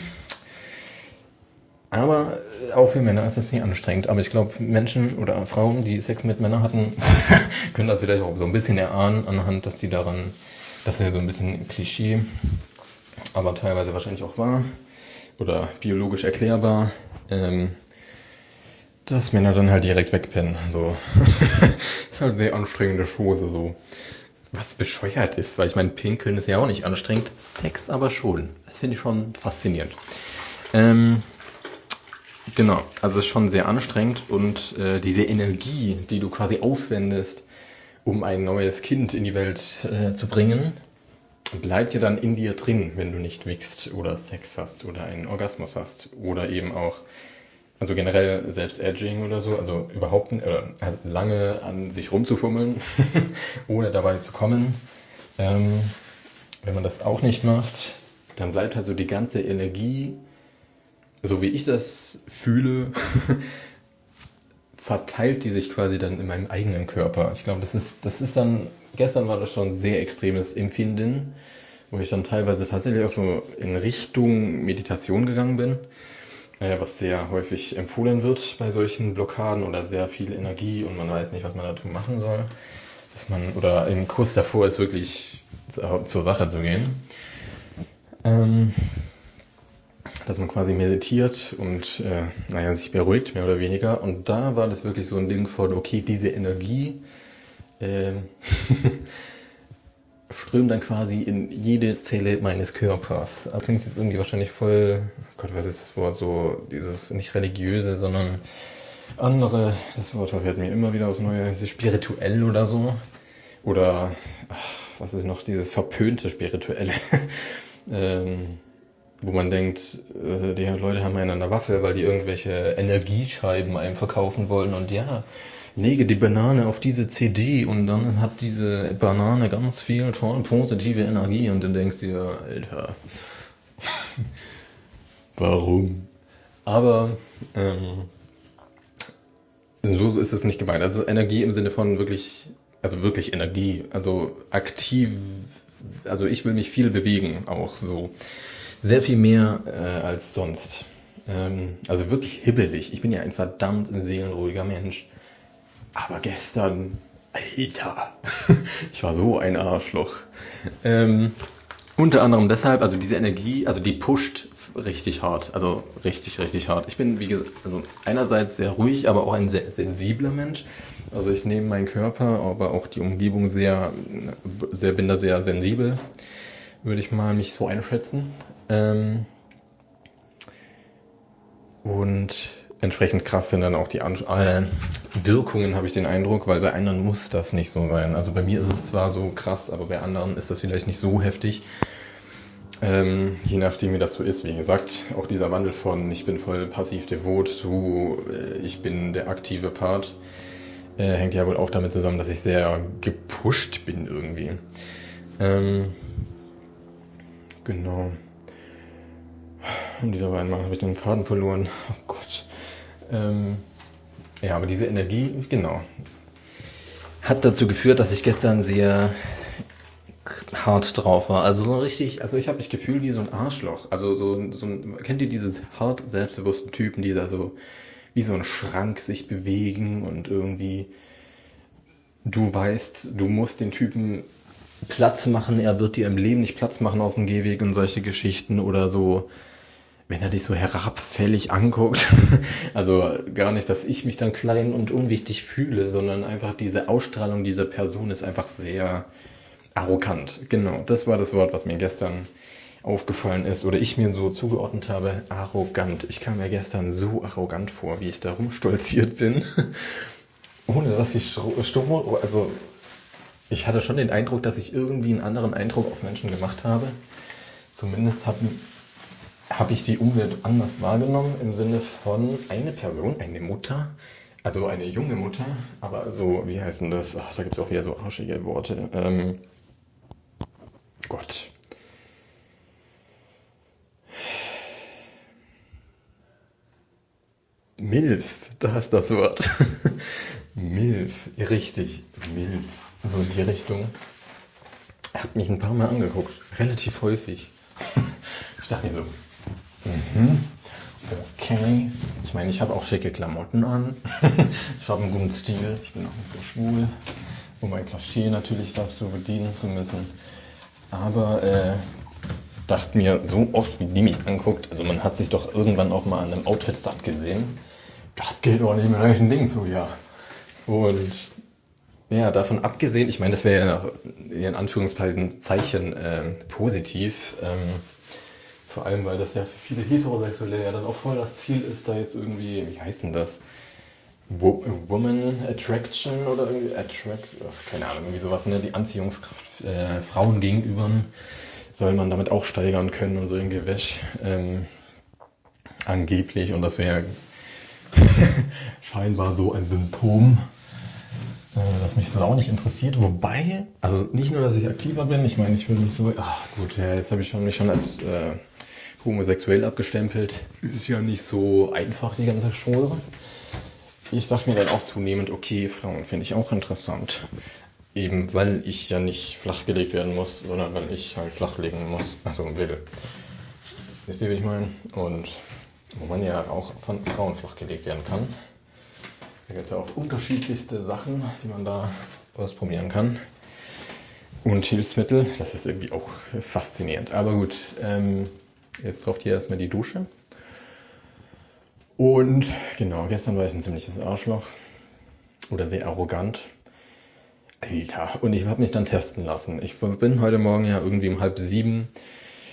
Aber auch für Männer ist das nicht anstrengend. Aber ich glaube, Menschen oder Frauen, die Sex mit Männern hatten, (laughs) können das vielleicht auch so ein bisschen erahnen, anhand, dass die daran, das ist ja so ein bisschen Klischee, aber teilweise wahrscheinlich auch wahr oder biologisch erklärbar, ähm, dass Männer dann halt direkt wegpennen. So. (laughs) ist halt eine anstrengende Chose, so. Was bescheuert ist, weil ich meine, Pinkeln ist ja auch nicht anstrengend, Sex aber schon. Das finde ich schon faszinierend. Ähm, Genau, also ist schon sehr anstrengend und äh, diese Energie, die du quasi aufwendest, um ein neues Kind in die Welt äh, zu bringen, bleibt ja dann in dir drin, wenn du nicht wickst oder Sex hast oder einen Orgasmus hast oder eben auch, also generell selbst Edging oder so, also überhaupt oder also lange an sich rumzufummeln, (laughs) ohne dabei zu kommen. Ähm, wenn man das auch nicht macht, dann bleibt also die ganze Energie so wie ich das fühle, (laughs) verteilt die sich quasi dann in meinem eigenen Körper. Ich glaube, das ist, das ist dann, gestern war das schon sehr extremes Empfinden, wo ich dann teilweise tatsächlich auch so in Richtung Meditation gegangen bin. äh, was sehr häufig empfohlen wird bei solchen Blockaden oder sehr viel Energie und man weiß nicht, was man dazu machen soll. Dass man, oder im Kurs davor ist wirklich zur, zur Sache zu gehen. Ähm, dass man quasi meditiert und äh, naja, sich beruhigt, mehr oder weniger. Und da war das wirklich so ein Ding von, okay, diese Energie äh, (laughs) strömt dann quasi in jede Zelle meines Körpers. Das klingt jetzt irgendwie wahrscheinlich voll, Gott, was ist das Wort, so dieses nicht religiöse, sondern andere, das Wort verfährt mir immer wieder aus Neue, spirituell oder so. Oder, ach, was ist noch, dieses verpönte Spirituelle. (laughs) ähm, wo man denkt, äh, die Leute haben einen an der Waffe, weil die irgendwelche Energiescheiben einem verkaufen wollen und ja, lege die Banane auf diese CD und dann hat diese Banane ganz viel toll positive Energie und dann denkst du dir, Alter, (laughs) warum? Aber ähm, so ist es nicht gemeint. Also Energie im Sinne von wirklich, also wirklich Energie, also aktiv, also ich will mich viel bewegen, auch so sehr viel mehr äh, als sonst. Ähm, also wirklich hibbelig. Ich bin ja ein verdammt seelenruhiger Mensch. Aber gestern, Alter, (laughs) ich war so ein Arschloch. Ähm, unter anderem deshalb, also diese Energie, also die pusht richtig hart, also richtig, richtig hart. Ich bin, wie gesagt, also einerseits sehr ruhig, aber auch ein sehr sensibler Mensch. Also ich nehme meinen Körper, aber auch die Umgebung sehr, sehr bin da sehr sensibel würde ich mal mich so einschätzen. Ähm, und entsprechend krass sind dann auch die An äh, Wirkungen, habe ich den Eindruck, weil bei anderen muss das nicht so sein. Also bei mir ist es zwar so krass, aber bei anderen ist das vielleicht nicht so heftig. Ähm, je nachdem, wie das so ist. Wie gesagt, auch dieser Wandel von ich bin voll passiv devot zu äh, ich bin der aktive Part äh, hängt ja wohl auch damit zusammen, dass ich sehr gepusht bin irgendwie. Ähm, Genau. Und dieser Weinmann habe ich den Faden verloren. Oh Gott. Ähm, ja, aber diese Energie, genau, hat dazu geführt, dass ich gestern sehr hart drauf war. Also so richtig, also ich habe mich gefühlt wie so ein Arschloch. Also so, so ein, kennt ihr diese hart selbstbewussten Typen, die da so wie so ein Schrank sich bewegen und irgendwie du weißt, du musst den Typen Platz machen, er wird dir im Leben nicht Platz machen auf dem Gehweg und solche Geschichten oder so, wenn er dich so herabfällig anguckt. (laughs) also gar nicht, dass ich mich dann klein und unwichtig fühle, sondern einfach diese Ausstrahlung dieser Person ist einfach sehr arrogant. Genau, das war das Wort, was mir gestern aufgefallen ist oder ich mir so zugeordnet habe, arrogant. Ich kam mir gestern so arrogant vor, wie ich da rumstolziert bin. (laughs) Ohne dass ich stumm, also ich hatte schon den Eindruck, dass ich irgendwie einen anderen Eindruck auf Menschen gemacht habe. Zumindest habe hab ich die Umwelt anders wahrgenommen im Sinne von eine Person, eine Mutter, also eine junge Mutter, aber so, wie heißen das? Ach, da gibt es auch wieder so arschige Worte. Ähm, Gott. Milf, da ist das Wort. (laughs) Milf, richtig, Milf so in die Richtung. Er hat mich ein paar Mal angeguckt, relativ häufig. (laughs) ich dachte mir so, mhm, okay. Ich meine, ich habe auch schicke Klamotten an. (laughs) ich habe einen guten Stil. Ich bin auch nicht so schwul, um ein Klischee natürlich dazu bedienen zu müssen. Aber äh, dachte mir, so oft wie die mich anguckt, also man hat sich doch irgendwann auch mal an einem Outfit satt gesehen. Das geht doch nicht mit solchen Dingen so, ja. Und ja, davon abgesehen, ich meine, das wäre ja in Anführungszeichen Zeichen äh, positiv. Ähm, vor allem, weil das ja für viele Heterosexuelle ja dann auch voll das Ziel ist, da jetzt irgendwie, wie heißt denn das? Wo Woman Attraction oder irgendwie Attract, keine Ahnung, irgendwie sowas, ne? Die Anziehungskraft äh, Frauen gegenüber soll man damit auch steigern können und so ein Gewäsch. Ähm, angeblich, und das wäre (laughs) scheinbar so ein Symptom äh, das mich so auch nicht interessiert. Wobei, also nicht nur, dass ich aktiver bin, ich meine, ich will nicht so, ach gut, ja, jetzt habe ich schon, mich schon als äh, homosexuell abgestempelt. Ist ja nicht so einfach, die ganze Chose. Ich dachte mir dann auch zunehmend, okay, Frauen finde ich auch interessant. Eben weil ich ja nicht flachgelegt werden muss, sondern weil ich halt flachlegen muss. Achso, will. Wisst ihr, wie ich meine? Und wo man ja auch von Frauen flachgelegt werden kann. Da gibt es ja auch unterschiedlichste Sachen, die man da ausprobieren kann. Und Hilfsmittel, das ist irgendwie auch faszinierend. Aber gut, ähm, jetzt drauf hier erstmal die Dusche. Und genau, gestern war ich ein ziemliches Arschloch. Oder sehr arrogant. Alter, und ich habe mich dann testen lassen. Ich bin heute Morgen ja irgendwie um halb sieben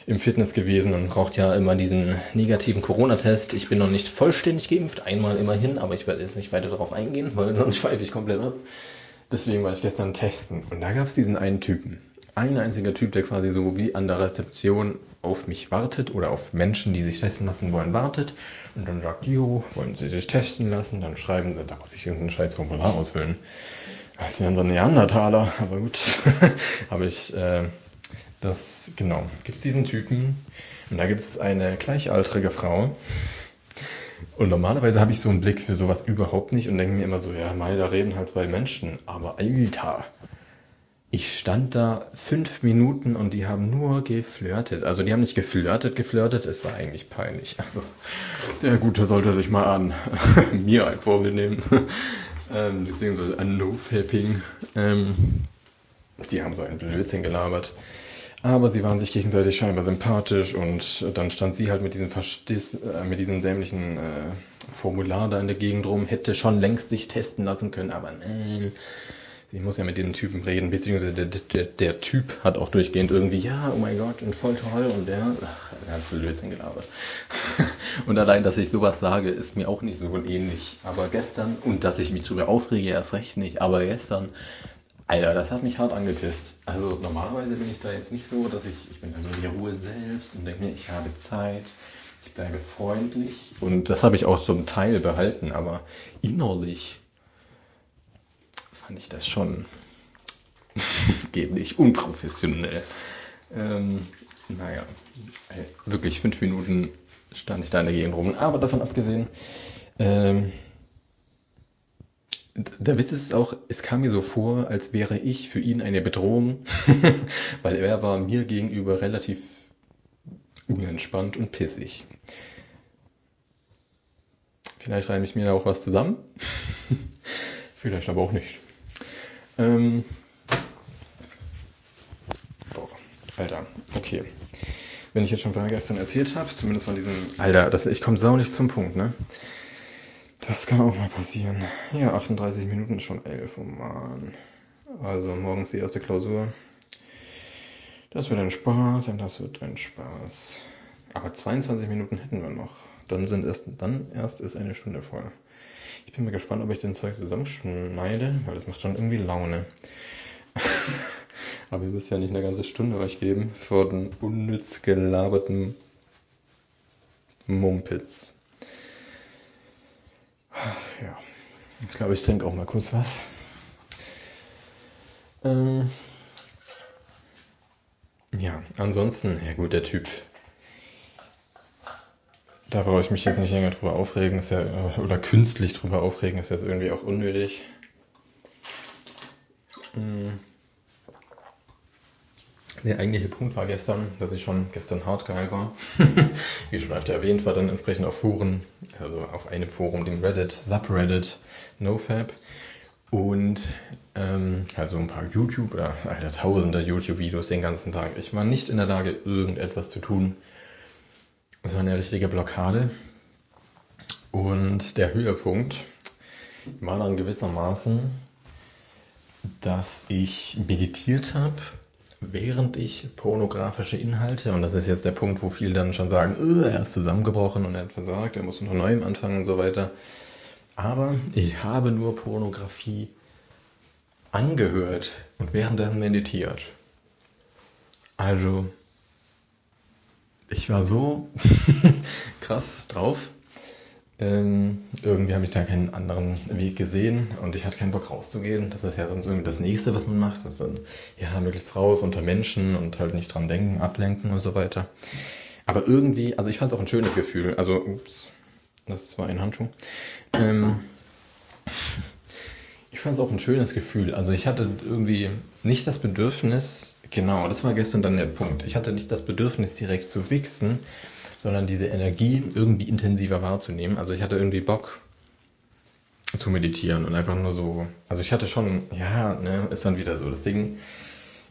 im Fitness gewesen und braucht ja immer diesen negativen Corona-Test. Ich bin noch nicht vollständig geimpft, einmal immerhin, aber ich werde jetzt nicht weiter darauf eingehen, weil sonst schweife ich komplett ab. Deswegen war ich gestern testen und da gab es diesen einen Typen. Ein einziger Typ, der quasi so wie an der Rezeption auf mich wartet oder auf Menschen, die sich testen lassen wollen, wartet und dann sagt, jo, wollen Sie sich testen lassen? Dann schreiben sie, da muss ich irgendein scheiß Formular ausfüllen. Als wären wir Neandertaler, aber gut. (laughs) habe ich äh, das, genau, gibt es diesen Typen und da gibt es eine gleichaltrige Frau. Und normalerweise habe ich so einen Blick für sowas überhaupt nicht und denke mir immer so, ja, mal, da reden halt zwei Menschen. Aber Alter, ich stand da fünf Minuten und die haben nur geflirtet. Also die haben nicht geflirtet, geflirtet, es war eigentlich peinlich. Also der Gute sollte sich mal an (laughs) mir ein Vorbild nehmen. (laughs) ähm, beziehungsweise an No-Fapping. Ähm, die haben so einen Blödsinn gelabert. Aber sie waren sich gegenseitig scheinbar sympathisch und dann stand sie halt mit diesem Verstiss, äh, mit diesem dämlichen äh, Formular da in der Gegend rum, hätte schon längst sich testen lassen können, aber nein. Sie muss ja mit den Typen reden, beziehungsweise der, der, der Typ hat auch durchgehend irgendwie, ja, oh mein Gott, und voll toll, und der, ach, voll Blödsinn gelabert. (laughs) und allein, dass ich sowas sage, ist mir auch nicht so ähnlich. Aber gestern, und dass ich mich drüber aufrege, erst recht nicht, aber gestern Alter, das hat mich hart angepisst. Also normalerweise bin ich da jetzt nicht so, dass ich, ich bin da so in der Ruhe selbst und denke mir, ich habe Zeit, ich bleibe freundlich. Und das habe ich auch zum Teil behalten, aber innerlich fand ich das schon, (laughs) geht nicht, unprofessionell. Ähm, naja, wirklich fünf Minuten stand ich da in der Gegend rum. Aber davon abgesehen, ähm, der Witz ist auch, es kam mir so vor, als wäre ich für ihn eine Bedrohung, (laughs) weil er war mir gegenüber relativ unentspannt und pissig. Vielleicht reime ich mir auch was zusammen, (laughs) vielleicht aber auch nicht. Ähm, boah, Alter, okay. Wenn ich jetzt schon von gestern erzählt habe, zumindest von diesem, Alter, das, ich komme saunig zum Punkt, ne? Das kann auch mal passieren. Ja, 38 Minuten ist schon 11, oh Mann. Also morgens die erste Klausur. Das wird ein Spaß und das wird ein Spaß. Aber 22 Minuten hätten wir noch. Dann sind erst, dann erst ist eine Stunde voll. Ich bin mal gespannt, ob ich den Zeug zusammenschneide, weil das macht schon irgendwie Laune. (laughs) Aber ihr müsst ja nicht eine ganze Stunde euch geben für den unnütz gelaberten Mumpitz. Ja, ich glaube, ich trinke auch mal kurz was. Ähm, ja, ansonsten, ja gut, der Typ. Da brauche ich mich jetzt nicht länger drüber aufregen, ist ja, oder künstlich drüber aufregen, ist jetzt irgendwie auch unnötig. Mhm. Der eigentliche Punkt war gestern, dass ich schon gestern hart geil war. (laughs) Wie schon öfter erwähnt, war dann entsprechend auf Foren, also auf einem Forum, dem Reddit, Subreddit, NoFab. Und ähm, also ein paar YouTube oder alter, tausender YouTube-Videos den ganzen Tag. Ich war nicht in der Lage, irgendetwas zu tun. Es war eine richtige Blockade. Und der Höhepunkt war dann gewissermaßen, dass ich meditiert habe während ich pornografische Inhalte, und das ist jetzt der Punkt, wo viele dann schon sagen, er ist zusammengebrochen und er hat versagt, er muss von neuem anfangen und so weiter. Aber ich habe nur Pornografie angehört und währenddessen meditiert. Also, ich war so (laughs) krass drauf, ähm, irgendwie habe ich da keinen anderen Weg gesehen und ich hatte keinen Bock rauszugehen. Das ist ja sonst irgendwie das nächste, was man macht. Das ist dann, ja, möglichst raus unter Menschen und halt nicht dran denken, ablenken und so weiter. Aber irgendwie, also ich fand es auch ein schönes Gefühl. Also, ups, das war ein Handschuh. Ähm, ich fand es auch ein schönes Gefühl. Also ich hatte irgendwie nicht das Bedürfnis, genau, das war gestern dann der Punkt. Ich hatte nicht das Bedürfnis direkt zu wichsen, sondern diese Energie irgendwie intensiver wahrzunehmen. Also ich hatte irgendwie Bock zu meditieren und einfach nur so, also ich hatte schon, ja, ne, ist dann wieder so das Ding,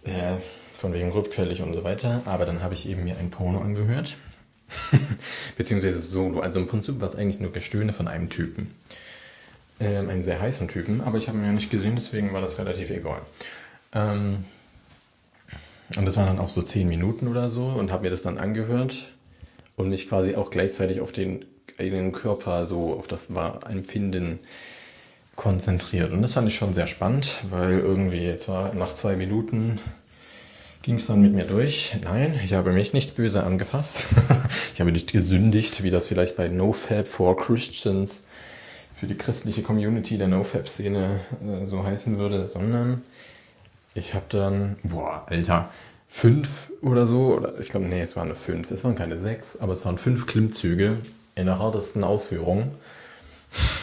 äh, von wegen rückfällig und so weiter, aber dann habe ich eben mir ein Porno angehört, (laughs) beziehungsweise Solo, also im Prinzip war es eigentlich nur Gestöhne von einem Typen, ähm, einen sehr heißen Typen, aber ich habe ihn ja nicht gesehen, deswegen war das relativ egal. Ähm, und das waren dann auch so zehn Minuten oder so und habe mir das dann angehört und mich quasi auch gleichzeitig auf den eigenen Körper, so auf das Empfinden konzentriert. Und das fand ich schon sehr spannend, weil irgendwie jetzt war nach zwei Minuten ging es dann mit mir durch. Nein, ich habe mich nicht böse angefasst. (laughs) ich habe nicht gesündigt, wie das vielleicht bei NoFab for Christians für die christliche Community der NoFab-Szene äh, so heißen würde, sondern ich habe dann, boah, Alter, fünf oder so, oder ich glaube, nee, es waren fünf, es waren keine sechs, aber es waren fünf Klimmzüge in der hartesten Ausführung.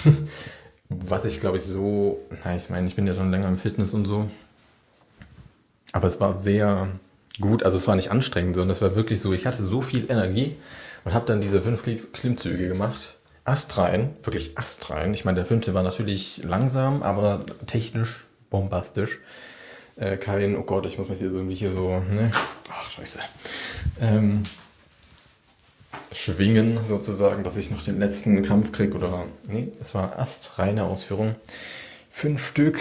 (laughs) Was ich glaube ich so, na, ich meine, ich bin ja schon länger im Fitness und so, aber es war sehr gut, also es war nicht anstrengend, sondern es war wirklich so, ich hatte so viel Energie und habe dann diese fünf Klimmzüge gemacht. Astrein, wirklich astrein. Ich meine, der fünfte war natürlich langsam, aber technisch bombastisch äh, kein, oh Gott, ich muss mich hier so irgendwie hier so, ne? Ach, scheiße. Ähm, schwingen sozusagen, dass ich noch den letzten Kampf kriege oder, nee, es war astreine Ausführung. Fünf Stück.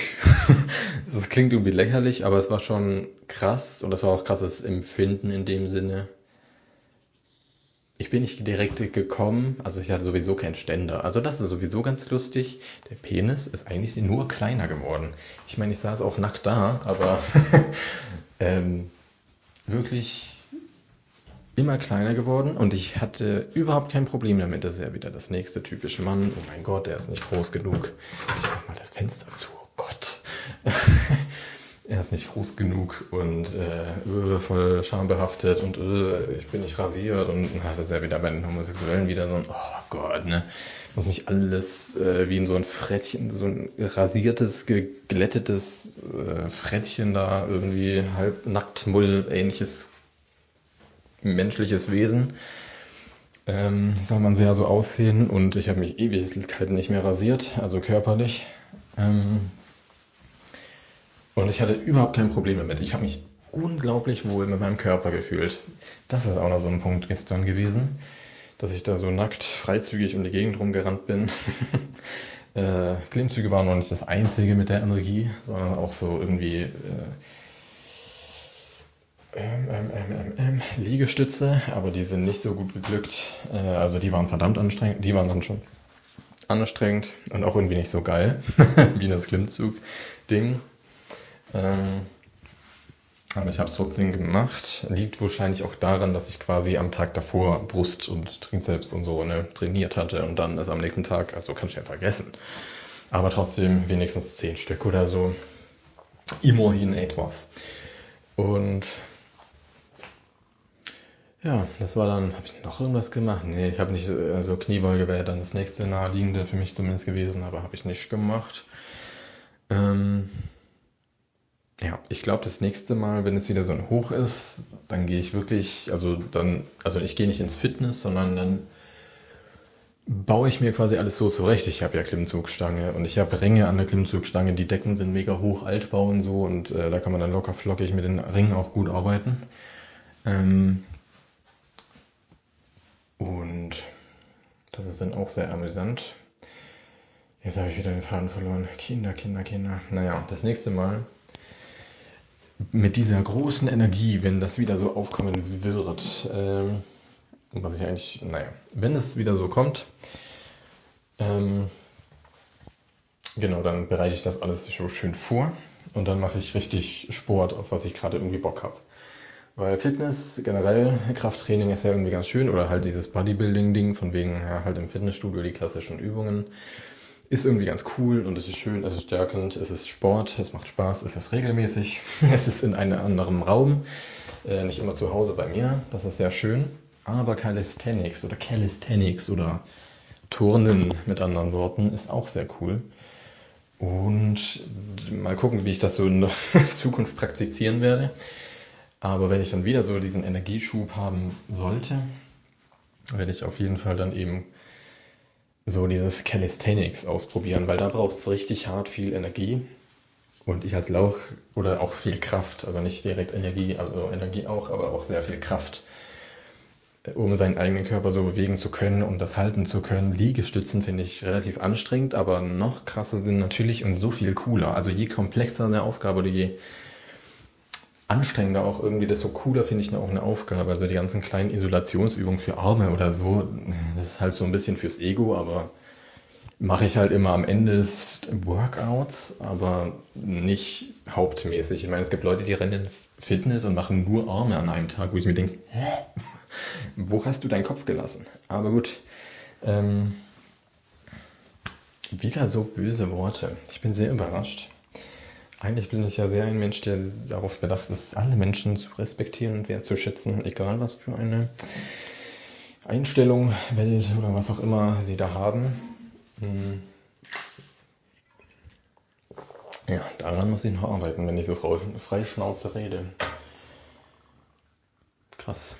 (laughs) das klingt irgendwie lächerlich, aber es war schon krass und das war auch krasses Empfinden in dem Sinne ich bin nicht direkt gekommen, also ich hatte sowieso keinen Ständer. Also das ist sowieso ganz lustig. Der Penis ist eigentlich nur kleiner geworden. Ich meine, ich saß auch nackt da, aber (laughs) ähm, wirklich immer kleiner geworden und ich hatte überhaupt kein Problem damit. Das ist ja wieder das nächste typische Mann. Oh mein Gott, der ist nicht groß genug. Ich mach mal das Fenster zu. Oh Gott. (laughs) er ist nicht groß genug und äh, voll schambehaftet und äh, ich bin nicht rasiert und na, das ist ja wieder bei den Homosexuellen wieder so ein, oh Gott, ne, muss mich alles äh, wie in so ein Frettchen, so ein rasiertes, geglättetes äh, Frettchen da irgendwie halb nackt Mull ähnliches menschliches Wesen. Ähm, soll man sehr so aussehen und ich habe mich Ewigkeiten nicht mehr rasiert, also körperlich. Ähm, und ich hatte überhaupt kein Problem damit. Ich habe mich unglaublich wohl mit meinem Körper gefühlt. Das ist auch noch so ein Punkt gestern gewesen, dass ich da so nackt, freizügig um die Gegend rumgerannt bin. (laughs) äh, Klimmzüge waren noch nicht das einzige mit der Energie, sondern auch so irgendwie äh, ähm, ähm, ähm, ähm, Liegestütze, aber die sind nicht so gut geglückt. Äh, also die waren verdammt anstrengend, die waren dann schon anstrengend und auch irgendwie nicht so geil (laughs) wie das Klimmzug-Ding. Ähm, aber ich habe es trotzdem gemacht. Liegt wahrscheinlich auch daran, dass ich quasi am Tag davor Brust und Trizeps und so ne, trainiert hatte und dann ist am nächsten Tag, also kannst du ja vergessen. Aber trotzdem wenigstens zehn Stück oder so. Immerhin etwas. Und ja, das war dann, habe ich noch irgendwas gemacht? Nee, ich habe nicht, also Kniebeuge wäre dann das nächste naheliegende für mich zumindest gewesen, aber habe ich nicht gemacht. Ähm, ja, ich glaube, das nächste Mal, wenn es wieder so ein Hoch ist, dann gehe ich wirklich, also dann, also ich gehe nicht ins Fitness, sondern dann baue ich mir quasi alles so zurecht. Ich habe ja Klimmzugstange und ich habe Ringe an der Klimmzugstange. Die Decken sind mega hoch, Altbau und so und äh, da kann man dann locker flockig mit den Ringen auch gut arbeiten. Ähm und das ist dann auch sehr amüsant. Jetzt habe ich wieder den Faden verloren. Kinder, Kinder, Kinder. Naja, das nächste Mal mit dieser großen Energie, wenn das wieder so aufkommen wird, ähm, was ich eigentlich, naja, wenn es wieder so kommt, ähm, genau, dann bereite ich das alles so schön vor und dann mache ich richtig Sport, auf was ich gerade irgendwie Bock habe. Weil Fitness, generell Krafttraining ist ja irgendwie ganz schön oder halt dieses Bodybuilding-Ding von wegen ja, halt im Fitnessstudio die klassischen Übungen ist irgendwie ganz cool und es ist schön, es ist stärkend, es ist Sport, es macht Spaß, es ist regelmäßig, (laughs) es ist in einem anderen Raum, äh, nicht immer zu Hause bei mir, das ist sehr schön. Aber Calisthenics oder Calisthenics oder Turnen mit anderen Worten ist auch sehr cool. Und mal gucken, wie ich das so in der (laughs) Zukunft praktizieren werde. Aber wenn ich dann wieder so diesen Energieschub haben sollte, werde ich auf jeden Fall dann eben so dieses Calisthenics ausprobieren, weil da braucht es richtig hart viel Energie. Und ich als Lauch oder auch viel Kraft, also nicht direkt Energie, also Energie auch, aber auch sehr viel Kraft, um seinen eigenen Körper so bewegen zu können und das halten zu können. Liegestützen finde ich relativ anstrengend, aber noch krasser sind natürlich und so viel cooler. Also je komplexer eine Aufgabe oder je anstrengender auch irgendwie, desto cooler finde ich auch eine Aufgabe. Also die ganzen kleinen Isolationsübungen für Arme oder so, das ist halt so ein bisschen fürs Ego, aber mache ich halt immer am Ende des Workouts, aber nicht hauptmäßig. Ich meine, es gibt Leute, die rennen in Fitness und machen nur Arme an einem Tag, wo ich mir denke, wo hast du deinen Kopf gelassen? Aber gut. Ähm, wieder so böse Worte. Ich bin sehr überrascht. Eigentlich bin ich ja sehr ein Mensch, der darauf bedacht ist, alle Menschen zu respektieren und wertzuschätzen, egal was für eine Einstellung, Welt oder was auch immer sie da haben. Hm. Ja, daran muss ich noch arbeiten, wenn ich so frei Schnauze rede. Krass.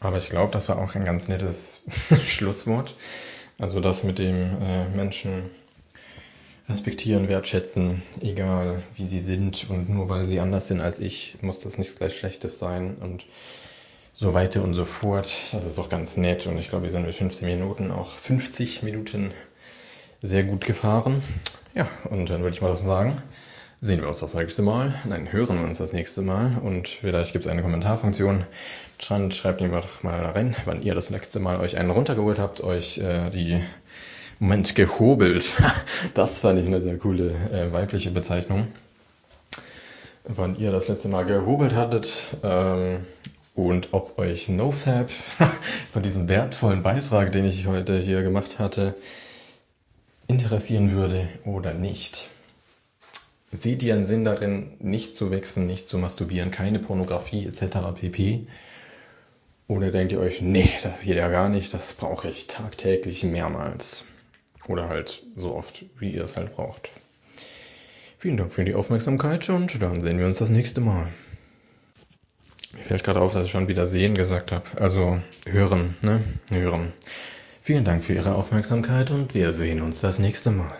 Aber ich glaube, das war auch ein ganz nettes (laughs) Schlusswort. Also das mit dem äh, Menschen respektieren, wertschätzen, egal wie sie sind und nur weil sie anders sind als ich, muss das nicht gleich Schlechtes sein und so weiter und so fort. Das ist auch ganz nett und ich glaube, wir sind mit 15 Minuten auch 50 Minuten sehr gut gefahren. Ja, und dann würde ich mal sagen, sehen wir uns das nächste Mal. Nein, hören wir uns das nächste Mal und vielleicht gibt es eine Kommentarfunktion. Schreibt, schreibt mir doch mal rein, wann ihr das nächste Mal euch einen runtergeholt habt, euch äh, die Moment, gehobelt. (laughs) Das fand ich eine sehr coole äh, weibliche Bezeichnung. Wann ihr das letzte Mal gehobelt hattet ähm, und ob euch NoFab (laughs) von diesem wertvollen Beitrag, den ich heute hier gemacht hatte, interessieren würde oder nicht. Seht ihr einen Sinn darin, nicht zu wechseln, nicht zu masturbieren, keine Pornografie etc. pp? Oder denkt ihr euch, nee, das geht ja gar nicht, das brauche ich tagtäglich mehrmals? Oder halt so oft, wie ihr es halt braucht. Vielen Dank für die Aufmerksamkeit und dann sehen wir uns das nächste Mal. Mir fällt gerade auf, dass ich schon wieder sehen gesagt habe. Also hören, ne? Hören. Vielen Dank für Ihre Aufmerksamkeit und wir sehen uns das nächste Mal.